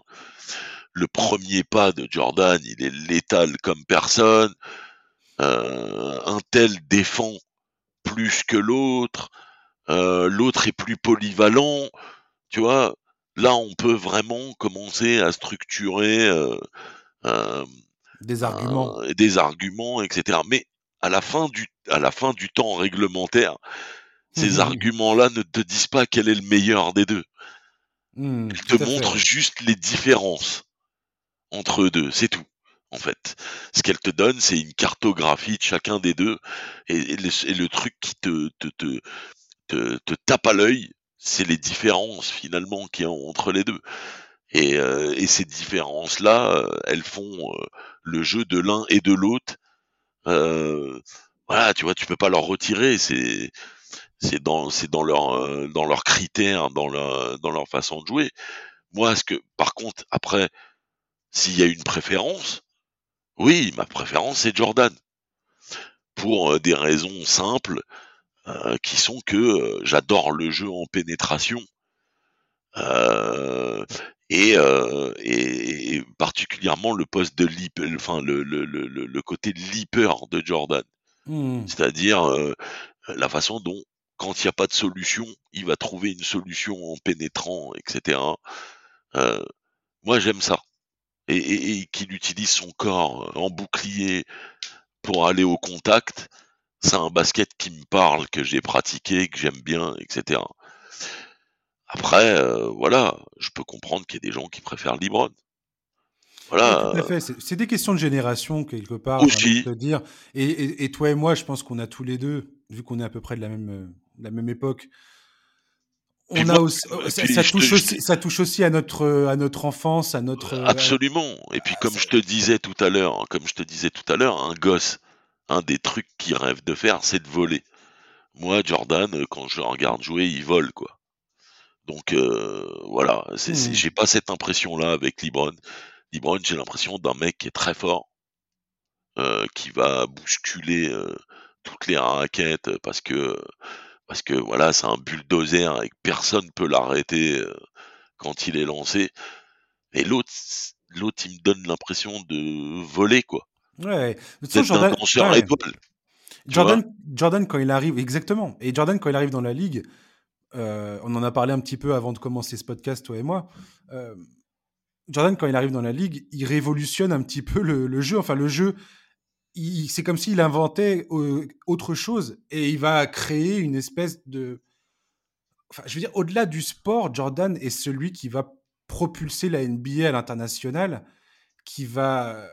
S2: Le premier pas de Jordan, il est létal comme personne. Euh, un tel défend plus que l'autre, euh, l'autre est plus polyvalent, tu vois. Là, on peut vraiment commencer à structurer euh,
S1: euh, des arguments,
S2: des arguments, etc. Mais à la fin du à la fin du temps réglementaire, ces mmh arguments-là ne te disent pas quel est le meilleur des deux. Mmh, Ils te montrent juste les différences entre eux deux, c'est tout en fait. Ce qu'elle te donne, c'est une cartographie de chacun des deux, et, le, truc qui te, te, te, te, tape à l'œil, c'est les différences finalement qu'il y a entre les deux. Et, euh, et ces différences-là, euh, elles font euh, le jeu de l'un et de l'autre. voilà, tu vois, tu peux pas leur retirer. C'est c'est dans c'est dans leur dans leurs critères, dans leur dans leur façon de jouer. Moi, ce que par contre après, s'il y a une préférence, oui, ma préférence c'est Jordan. Pour euh, des raisons simples, euh, qui sont que euh, j'adore le jeu en pénétration. Et, et, particulièrement le poste de leap, enfin le, le, le, le côté leaper de Jordan. Mmh. C'est-à-dire la façon dont, quand il n'y a pas de solution, il va trouver une solution en pénétrant, etc. moi j'aime ça et, qu'il utilise son corps en bouclier pour aller au contact, c'est un basket qui me parle, que j'ai pratiqué, que j'aime bien, etc. Après, euh, voilà, je peux comprendre qu'il y a des gens qui préfèrent LeBron. Voilà.
S1: tout à
S2: euh,
S1: fait. C'est des questions de génération, quelque part,
S2: aussi.
S1: te dire. Et, et- et toi et moi, je pense qu'on a tous les deux, vu qu'on est à peu près de la même, euh, de la même époque, on
S2: moi,
S1: a aussi, oh, ça,
S2: te,
S1: touche aussi, ça touche aussi à notre, à notre enfance, à notre.
S2: absolument. Et puis comme je te disais tout à l'heure, comme je te disais tout à l'heure, un gosse, un des trucs qu'il rêve de faire, c'est de voler. Moi, Jordan, quand je regarde jouer, il vole, quoi. Donc euh, voilà,
S1: Hmm.
S2: j'ai pas cette impression-là avec LeBron. LeBron, j'ai l'impression d'un mec qui est très fort, euh, qui va bousculer euh, toutes les raquettes parce que parce que voilà, c'est un bulldozer et que personne peut l'arrêter euh, quand il est lancé. Et l'autre, l'autre, il me donne l'impression de voler quoi,
S1: Ouais.
S2: Un
S1: Jordan,
S2: danseur
S1: ouais.
S2: étoile. Tu vois
S1: Jordan, Jordan, quand il arrive, exactement. Et Jordan, quand il arrive dans la ligue, euh, on en a parlé un petit peu avant de commencer ce podcast, toi et moi. euh, Jordan, quand il arrive dans la ligue, il révolutionne un petit peu le, le jeu. Enfin, le jeu, c'est comme s'il inventait euh, autre chose et il va créer une espèce de. Enfin, je veux dire, au-delà du sport, Jordan est celui qui va propulser la NBA à l'international, qui va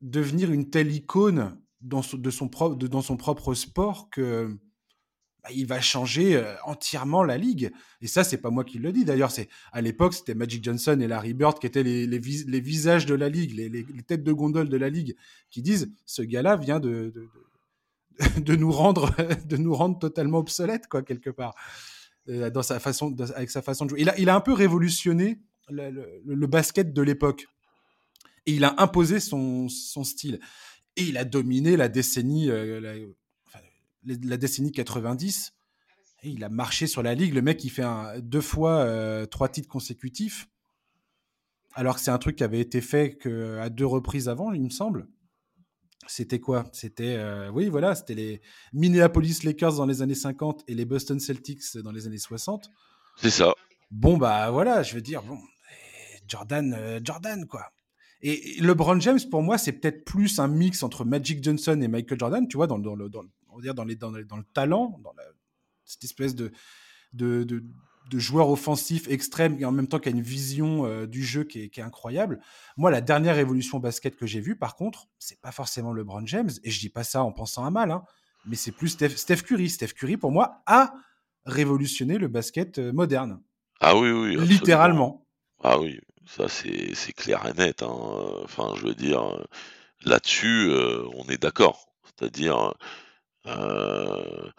S1: devenir une telle icône dans son, propre, sport que bah, il va changer euh, entièrement la ligue. Et ça, c'est pas moi qui le dis. D'ailleurs, c'est à l'époque, c'était Magic Johnson et Larry Bird qui étaient les, les, vis- les visages de la ligue, les, têtes de gondole de la ligue, qui disent ce gars-là vient de, nous rendre, totalement obsolètes, quoi, quelque part, euh, dans sa façon, avec sa façon de jouer. Il a, un peu révolutionné le basket de l'époque. Et il a imposé son, son style. Et il a dominé la décennie, euh, la, enfin, la- la décennie 90. Et il a marché sur la ligue. Le mec, il fait un, deux fois euh, trois titres consécutifs. Alors que c'est un truc qui avait été fait que, à deux reprises avant, il me semble. C'était quoi? C'était, euh, oui, voilà, c'était les Minneapolis Lakers dans les années 50 et les Boston Celtics dans les années 60.
S2: C'est ça.
S1: Bon, bah voilà, je veux dire, bon, eh, Jordan, euh, Jordan, quoi. Et LeBron James, pour moi, c'est peut-être plus un mix entre Magic Johnson et Michael Jordan, tu vois, dans, le- dans le, dans, le- on va dire dans, les, dans, le, dans le talent, dans la- cette espèce de, de, de, de joueur offensif extrême et en même temps qui a une vision euh, du jeu qui est, qui est incroyable. Moi, la dernière évolution basket que j'ai vue, par contre, c'est pas forcément LeBron James, et je dis pas ça en pensant à mal, hein, mais c'est plus Steph, Steph Curry. Steph Curry, pour moi, a révolutionné le basket euh, moderne,
S2: Ah oui, oui, absolument.
S1: littéralement.
S2: Ah oui, ça c'est clair et net. Hein. Enfin, je veux dire, là-dessus, euh, on est d'accord. C'est-à-dire, euh,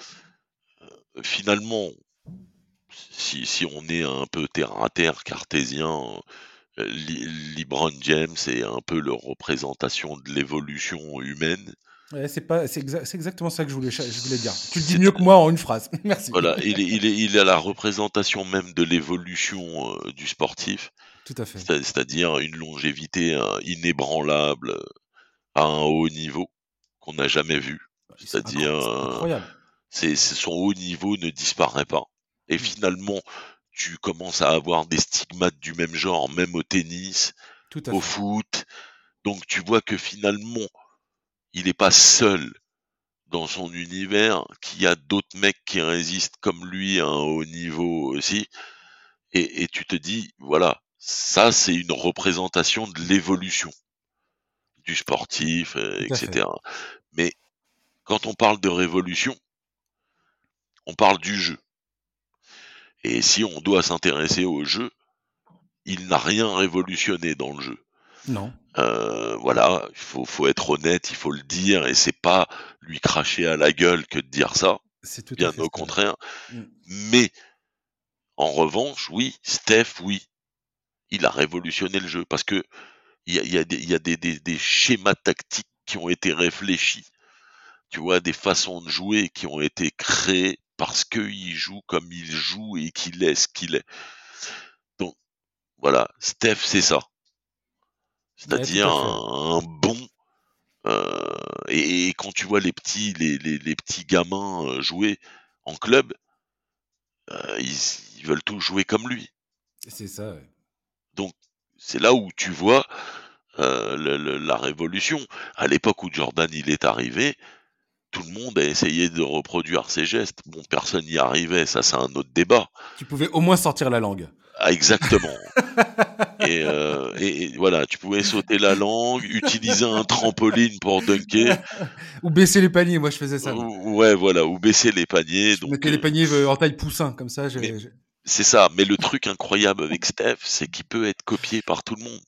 S2: finalement, si, si on est un peu terre à terre, cartésien, euh, LeBron James est un peu la représentation de l'évolution humaine.
S1: Ouais, c'est pas, c'est exa- c'est exactement ça que je voulais, cha- je voulais dire. Tu le dis mieux que moi en une phrase. Merci.
S2: Voilà, il est, il est, il est la représentation même de l'évolution euh, du sportif.
S1: Tout à fait.
S2: C'est- C'est-à-dire une longévité inébranlable à un haut niveau qu'on n'a jamais vu.
S1: C'est
S2: C'est-à-dire,
S1: c'est
S2: euh, son haut niveau ne disparaît pas. Et finalement, tu commences à avoir des stigmates du même genre, même au tennis,
S1: Tout
S2: au
S1: fait.
S2: foot. Donc tu vois que finalement, il n'est pas seul dans son univers, qu'il y a d'autres mecs qui résistent comme lui à un haut niveau aussi. Et, et tu te dis, voilà, ça c'est une représentation de l'évolution du sportif, euh, etc. Mais quand on parle de révolution, on parle du jeu. Et si on doit s'intéresser au jeu, il n'a rien révolutionné dans le jeu.
S1: Non.
S2: Euh, voilà, il faut, faut être honnête, il faut le dire, et c'est pas lui cracher à la gueule que de dire ça,
S1: C'est tout
S2: bien au contraire.
S1: Mm.
S2: Mais en revanche, oui, Steph, oui, il a révolutionné le jeu parce que il y a, il y a des, il y a des, des, des schémas tactiques qui ont été réfléchis, tu vois, des façons de jouer qui ont été créées parce qu'il joue comme il joue et qu'il est ce qu'il est. Donc voilà, Steph, c'est ça. C'est-à-dire un, un bon. euh, et, et quand tu vois les petits, les, les, les petits gamins euh, jouer en club, euh, ils, ils veulent tous jouer comme lui.
S1: C'est ça. ouais.
S2: Donc c'est là où tu vois euh, le- le- la révolution. À l'époque où Jordan il est arrivé, tout le monde a essayé de reproduire ses gestes. Bon, personne n'y arrivait, ça c'est un autre débat.
S1: Tu pouvais au moins sortir la langue.
S2: Ah, exactement. Euh, et, et, voilà, tu pouvais sauter la langue, utiliser un trampoline pour dunker.
S1: ou baisser les paniers, moi je faisais ça.
S2: Ou, ouais, voilà, ou baisser les paniers.
S1: Je donc, mettais les paniers euh, en taille poussin, comme ça.
S2: C'est ça, mais le truc incroyable avec Steph, c'est qu'il peut être copié par tout le monde.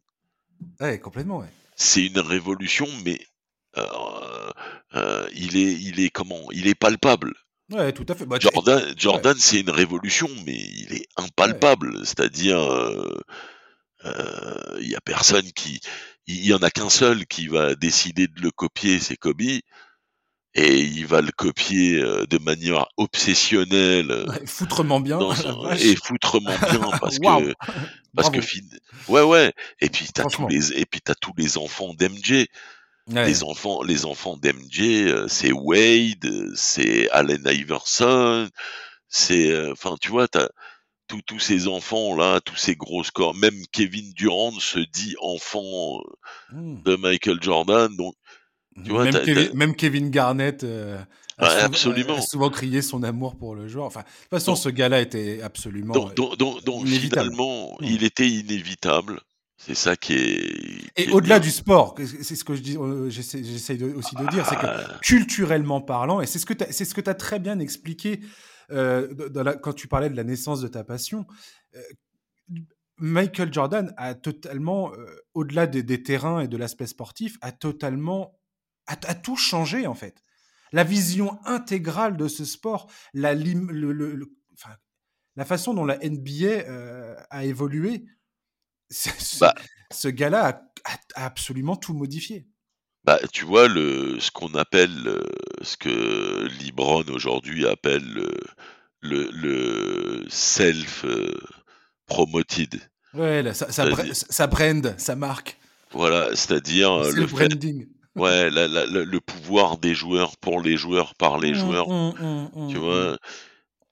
S1: Ouais, complètement, ouais.
S2: C'est une révolution, mais euh, euh, il est, il est comment Il est palpable.
S1: Ouais, tout à fait. Bah,
S2: Jordan, Jordan c'est une révolution, mais il est impalpable. C'est-à-dire, il euh, y a personne qui, il y en a qu'un seul qui va décider de le copier, c'est Kobe. Et il va le copier de manière obsessionnelle.
S1: Ouais, foutrement bien.
S2: et foutrement bien parce que parce que ouais ouais. Et puis t'as tous les et puis t'as tous les enfants d'MJ. Les enfants, les enfants d'MJ, c'est Wade, c'est Allen Iverson, c'est, enfin, tu vois, t'as tous ces enfants là, tous ces gros scores. Même Kevin Durant se dit enfant mmh. de Michael Jordan, donc.
S1: Tu vois, même, Kevin, même Kevin Garnett
S2: a, souvent, absolument.
S1: souvent crié son amour pour le joueur. Enfin, de toute façon, ce gars-là était absolument. Donc,
S2: donc, donc finalement, mmh. il était inévitable. C'est ça qui est.
S1: et au-delà du sport, c'est ce que je dis, euh, j'essaie aussi de dire, c'est que ah. culturellement parlant, et c'est ce que c'est ce que tu as très bien expliqué euh, quand tu parlais de la naissance de ta passion. Euh, Michael Jordan a totalement, au-delà des, terrains et de l'aspect sportif, a totalement, a, tout changé en fait. La vision intégrale de ce sport, la, le, la façon dont la NBA a évolué, bah ce gars-là a, absolument tout modifié.
S2: Bah, tu vois, le, ce qu'on appelle, euh, ce que Libron aujourd'hui appelle le, le, self-promoted.
S1: Ouais, ça, brand, sa marque.
S2: Voilà, c'est-à-dire
S1: euh, le branding.
S2: Ouais, le pouvoir des joueurs pour les joueurs par les mmh, joueurs. Mmh, mmh, tu vois.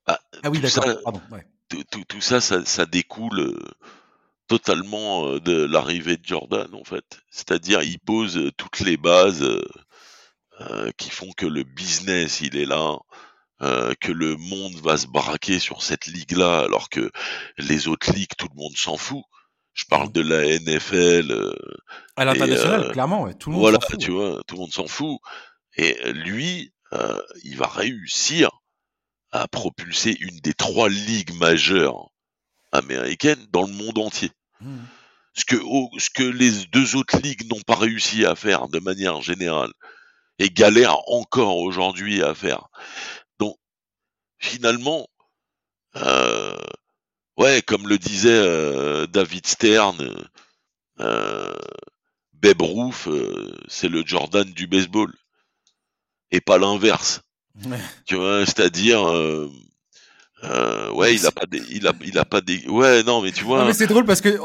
S1: Bah, ah oui, d'accord.
S2: Tout, tout, ça, ça, ça découle totalement euh, de l'arrivée de Jordan en fait. C'est-à-dire il pose euh, toutes les bases euh, qui font que le business il est là, que le monde va se braquer sur cette ligue-là alors que les autres ligues tout le monde s'en fout. Je parle de la NFL.
S1: à l'international, clairement, tout le monde
S2: Voilà,
S1: fout,
S2: tu vois, tout le monde s'en fout. Et lui, il va réussir à propulser une des trois ligues majeures américaines dans le monde entier. Mmh. Ce que, ce que les deux autres ligues n'ont pas réussi à faire de manière générale et galèrent encore aujourd'hui à faire. Donc, finalement, euh, ouais, comme le disait euh, David Stern, euh, Babe Ruth, euh, c'est le Jordan du baseball et pas l'inverse. Tu vois, c'est-à-dire euh, ouais, il a pas des, il a, il a pas des, ouais, non, mais tu vois.
S1: Non, mais c'est drôle parce que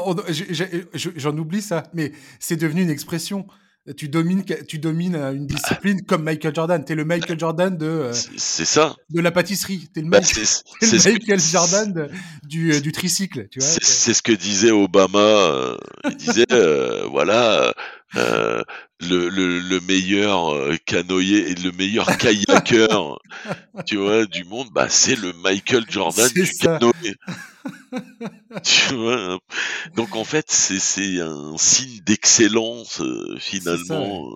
S1: j'en oublie ça, mais c'est devenu une expression. Tu domines, tu domines euh, une discipline comme Michael Jordan. T'es le Michael Jordan de. Euh,
S2: c'est ça.
S1: De la pâtisserie. T'es le, bah, le Michael Jordan du, euh, du tricycle. Tu vois.
S2: C'est ce que disait Obama. il disait, voilà, euh, le, le, le, meilleur euh, canoë et le meilleur kayakeur tu vois du monde bah c'est le Michael Jordan du canoë. Tu vois hein. donc en fait c'est un signe d'excellence euh, finalement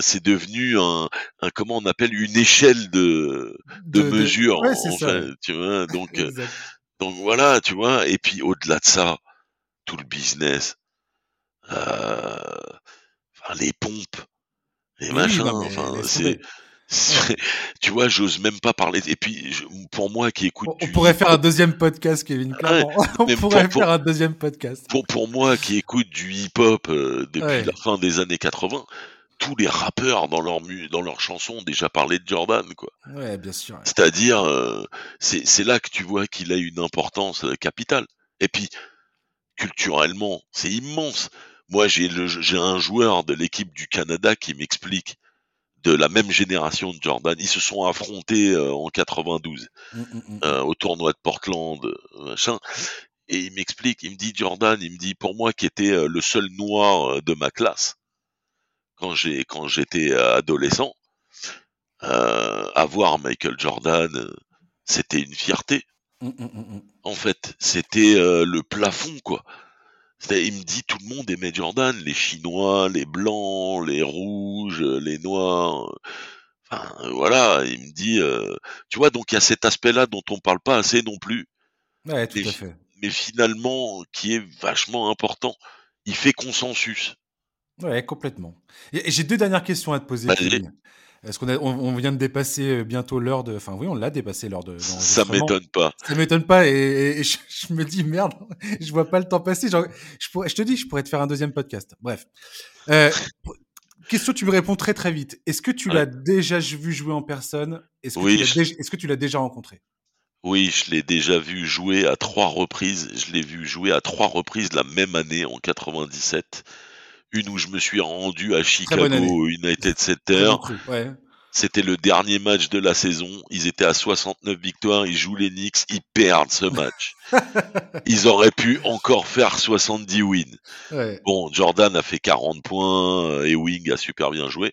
S2: c'est devenu un, un, comment on appelle une échelle de de, de mesure enfin, tu vois donc donc voilà tu vois et puis au-delà de ça tout le business euh, enfin, les pompes, les machins, enfin, c'est. Tu vois, j'ose même pas parler. Et puis, pour moi qui écoute.
S1: On, pourrait faire un deuxième podcast, Kevin. on pourrait faire un deuxième podcast.
S2: Pour, pour moi qui écoute du hip-hop euh, depuis la fin des années 80, tous les rappeurs dans leur dans leurs chansons ont déjà parlé de Jordan, quoi.
S1: Ouais, bien sûr.
S2: C'est-à-dire, euh, c'est là que tu vois qu'il a une importance capitale. Et puis, culturellement, c'est immense. Moi, j'ai un joueur de l'équipe du Canada qui m'explique de la même génération de Jordan. Ils se sont affrontés euh, en 92 mmh, mmh, mmh. euh, au tournoi de Portland, euh, machin. Et il m'explique, il me dit Jordan, il me dit pour moi qui était le seul noir de ma classe quand j'ai quand j'étais adolescent, avoir Michael Jordan, c'était une fierté. En fait, c'était le plafond, quoi. Il me dit tout le monde aimait Jordan, les Chinois, les Blancs, les Rouges, les Noirs. Enfin, voilà, il me dit, euh, tu vois, donc il y a cet aspect-là dont on parle pas assez non plus,
S1: Ouais, tout
S2: mais,
S1: à fait.
S2: mais finalement qui est vachement important. Il fait consensus.
S1: Ouais, complètement. J'ai deux dernières questions à te poser. Est-ce qu'on on, on vient de dépasser euh, bientôt l'heure de. Enfin, oui, on l'a dépassé l'heure de.
S2: Ça m'étonne pas.
S1: Ça m'étonne pas et, et- et je, je me dis merde, je vois pas le temps passer. Genre, je, pourrais, je te dis, je pourrais te faire un deuxième podcast. Bref. Euh, question, tu me réponds très très vite. Est-ce que tu
S2: Ouais.
S1: l'as déjà vu jouer en personne? Est-ce que,
S2: Oui,
S1: tu
S2: je-
S1: que tu l'as déjà rencontré?
S2: Oui, je l'ai déjà vu jouer à trois reprises. Je l'ai vu jouer à trois reprises la même année en 97. Une où je me suis rendu à. Chicago United Center.
S1: Ouais.
S2: C'était le dernier match de la saison. Ils étaient à 69 victoires. Ils jouent les Knicks. Ils perdent ce match. Ils auraient pu encore faire 70 wins.
S1: ouais.
S2: Bon, Jordan a fait 40 points. euh, Ewing a super bien joué.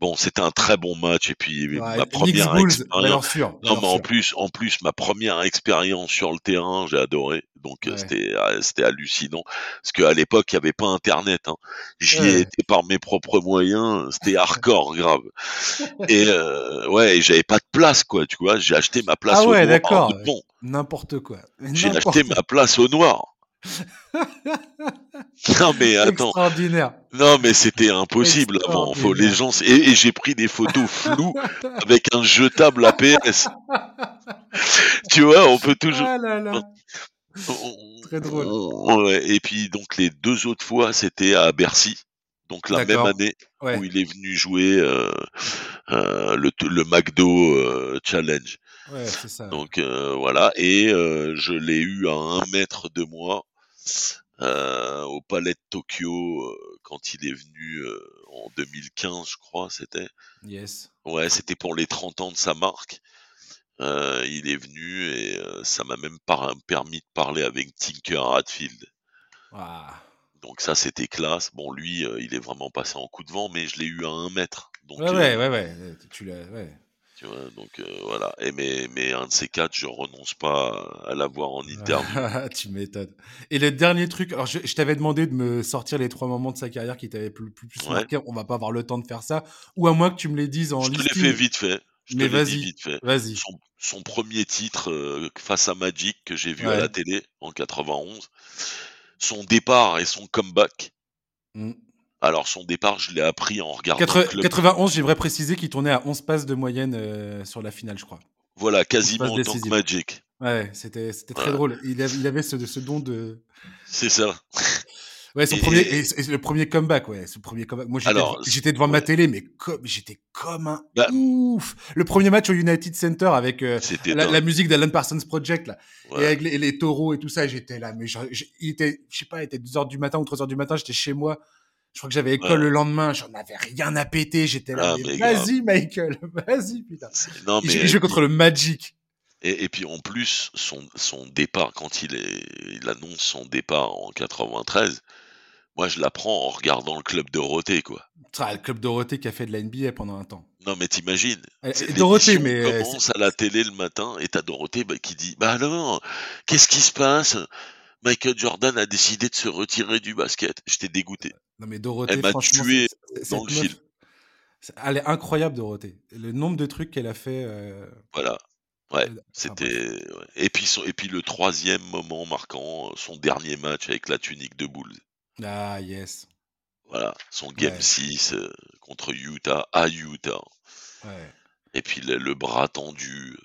S2: Bon, c'était un très bon match. Et puis,
S1: Ouais,
S2: ma première expérience. Non, mais en plus, en plus, ma première expérience sur le terrain, j'ai adoré. Donc euh,
S1: Ouais.
S2: c'était, euh, c'était hallucinant. Parce qu'à l'époque, il n'y avait pas Internet. Hein. J'y ai
S1: Ouais.
S2: été par mes propres moyens. C'était hardcore, grave. Et euh, ouais, j'avais pas de place, quoi. Tu vois, j'ai acheté ma place
S1: Ah
S2: au
S1: ouais,
S2: noir.
S1: d'accord.
S2: Bon,
S1: N'importe quoi.
S2: j'ai acheté ma place au noir. Non mais attends,
S1: Extraordinaire.
S2: non mais c'était impossible avant. Faut les gens et, et j'ai pris des photos floues avec un jetable APS. tu vois, on peut toujours.
S1: Ah là là.
S2: On-
S1: Très drôle.
S2: on- et puis donc les deux autres fois c'était à Bercy, donc la même année
S1: Ouais.
S2: où il est venu jouer euh, euh, le, le McDo euh, Challenge.
S1: Ouais, c'est ça.
S2: Donc voilà, et je l'ai eu à un mètre de moi euh, au Palais de Tokyo euh, quand il est venu euh, en 2015, je crois, c'était.
S1: Yes.
S2: Ouais, c'était pour les 30 ans de sa marque. Il est venu et ça m'a même par- permis de parler avec Tinker Hatfield.
S1: Ah.
S2: Donc ça, c'était classe. Bon, lui, il est vraiment passé en coup de vent, mais je l'ai eu à un mètre. Donc,
S1: Ouais, ouais, ouais, ouais. Tu l'as, ouais.
S2: Tu vois, donc euh, voilà. Et mais, mais un de ces quatre, je renonce pas à l'avoir en interview.
S1: tu m'étonnes. Et le dernier truc, alors je, je t'avais demandé de me sortir les trois moments de sa carrière qui t'avaient plus, plus, plus
S2: Ouais.
S1: marqué. On va pas avoir le temps de faire ça. Ou à moins que tu me les dises en
S2: je te l'ai fait vite fait. Je
S1: Mais vas-y.
S2: vite fait.
S1: Vas-y.
S2: Son, son premier titre euh, face à Magic que j'ai vu à la télé en 91. Son départ et son comeback.
S1: Mm.
S2: Alors son départ, je l'ai appris en regardant
S1: Quatre-
S2: le club.
S1: 91, j'aimerais préciser qu'il tournait à 11 passes de moyenne euh, sur la finale, je crois.
S2: Voilà, quasiment autant que. Magic.
S1: Ouais, c'était, c'était très
S2: Ouais.
S1: drôle. Il avait, il avait ce, ce don de.
S2: C'est ça.
S1: Ouais, son
S2: Et-
S1: premier, et, et le premier comeback, ouais, ce premier comeback. Moi, j'étais, devant- ma télé, mais comme, j'étais comme un
S2: Bah.
S1: ouf. Le premier match au United Center avec euh, la, musique d'Alan Parsons Project, là,
S2: Ouais.
S1: et avec les, les taureaux et tout ça, j'étais là, mais genre, j'ai- il était, je sais pas, il était 2 heures du matin ou 3 heures du matin, j'étais chez moi. Je crois que j'avais école
S2: Ouais.
S1: le lendemain, j'en avais rien à péter, j'étais là,
S2: Ah,
S1: vas-y, Michael, vas-y, putain.
S2: Non,
S1: il jouait contre le Magic.
S2: Et, et puis en plus, son, son départ, quand il, est, il annonce son départ en 93, moi je l'apprends en regardant le club Dorothée, quoi.
S1: Ah, le club Dorothée qui a fait de la NBA pendant un temps.
S2: Non mais t'imagines,
S1: Euh,
S2: c'est-
S1: Dorothée, mais, euh,
S2: commence à la télé le matin et t'as Dorothée bah, qui dit Bah alors, qu'est-ce qui se passe? Michael Jordan a décidé de se retirer du basket. J'étais dégoûté.
S1: Non mais Dorothée,
S2: Elle m'a tué
S1: c'est-
S2: dans le film.
S1: Elle est incroyable, Dorothée. Le nombre de trucs qu'elle a fait. euh,
S2: Voilà. Ouais,
S1: euh,
S2: c'était. ouais. Et puis son- et puis le troisième moment marquant, son dernier match avec la tunique de Bulls.
S1: Ah yes.
S2: Voilà, son game
S1: Ouais.
S2: 6 euh, contre Utah à Utah.
S1: Ouais.
S2: Et puis le, le bras tendu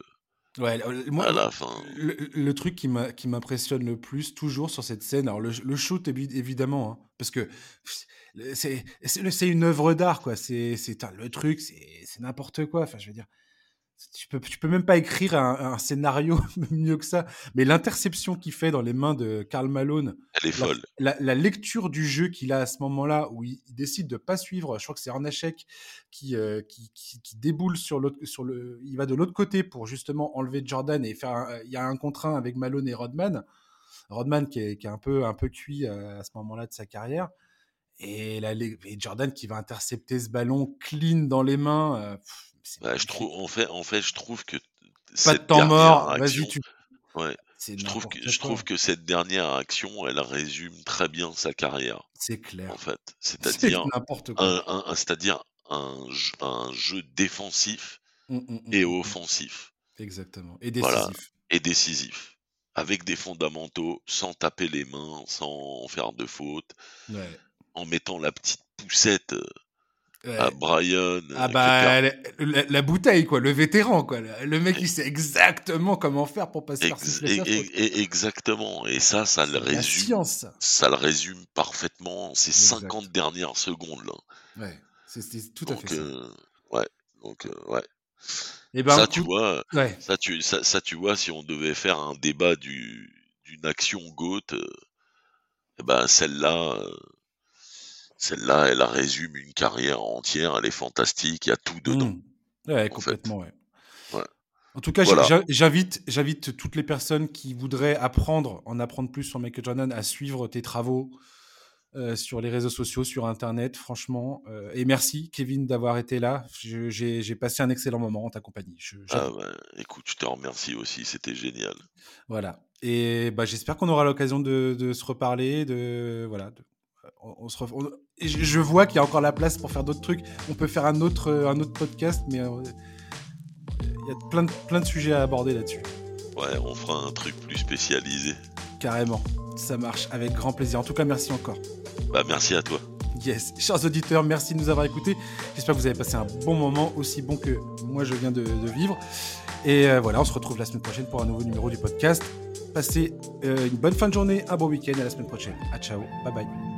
S1: Ouais, moi, le, le truc qui m'impressionne le plus, toujours sur cette scène, alors le, le shoot, évi- évidemment, hein, parce que c'est une œuvre d'art, quoi. C'est le truc, c'est c'est n'importe quoi. Enfin, je veux dire, tu peux, tu peux même pas écrire un, un scénario mieux que ça. Mais l'interception qu'il fait dans les mains de Karl Malone,
S2: Elle est
S1: la,
S2: folle.
S1: la- la lecture du jeu qu'il a à ce moment-là, où il, il décide de pas suivre, je crois que c'est Arnachek qui, euh, qui, qui, qui déboule sur l'autre, sur le, il va de l'autre côté pour justement enlever Jordan et faire, un- il y a un contre un avec Malone et Rodman. Rodman qui est, qui est un peu, un peu cuit euh, à ce moment-là de sa carrière. Et, là, les- et Jordan qui va intercepter ce ballon clean dans les mains. euh, pff,
S2: Bah, je trouve, en fait, en fait, je trouve que
S1: pas de temps mort. Vas-y, tu.
S2: Ouais. Je trouve que je trouve que cette dernière action, elle résume très bien sa carrière.
S1: C'est clair.
S2: En fait, c'est-à-dire un, un c'est-à-dire un, un, jeu défensif mmh, mmh, mmh, et offensif.
S1: Exactement. Et décisif.
S2: Et décisif. Avec des fondamentaux, sans taper les mains, sans faire de fautes, en mettant la petite poussette euh, à Brian.
S1: Ah bah la, bouteille quoi, le vétéran quoi, le mec il sait exactement comment faire pour passer par
S2: et, Exactement, et ça, ça le résume. Ça le résume parfaitement ces 50 dernières secondes là.
S1: Ouais, c'est tout à fait ça.
S2: Euh, ouais, donc euh, ouais. Et ben, ça, tu vois, ça, tu, ça, tu vois, si on devait faire un débat du, d'une action GOAT, et euh, eh ben celle-là, celle-là, elle résume une carrière entière, elle est fantastique, il y a tout dedans. Mmh.
S1: Ouais, complètement, ouais. En tout cas, j'invite, j'invite toutes les personnes qui voudraient apprendre, en apprendre plus sur Michael Jordan, à suivre tes travaux euh, sur les réseaux sociaux, sur Internet, franchement. Euh, et merci, Kevin, d'avoir été là. J'ai passé un excellent moment en ta compagnie.
S2: ah bah, écoute, je te remercie aussi, c'était génial.
S1: Voilà. Et bah, j'espère qu'on aura l'occasion de, de, se reparler, de voilà, de, on, se je, vois qu'il y a encore la place pour faire d'autres trucs. On peut faire un autre, euh, un autre podcast, mais euh, il y a plein de, plein de sujets à aborder là-dessus.
S2: Ouais, on fera un truc plus spécialisé.
S1: Carrément, ça marche, avec grand plaisir. En tout cas, merci encore.
S2: Bah, merci à toi.
S1: Yes, chers auditeurs, merci de nous avoir écoutés. J'espère que vous avez passé un bon moment, aussi bon que moi je viens de, vivre. Et euh, voilà, on se retrouve la semaine prochaine pour un nouveau numéro du podcast. Passez une bonne fin de journée, un bon week-end à la semaine prochaine. À ciao, bye bye.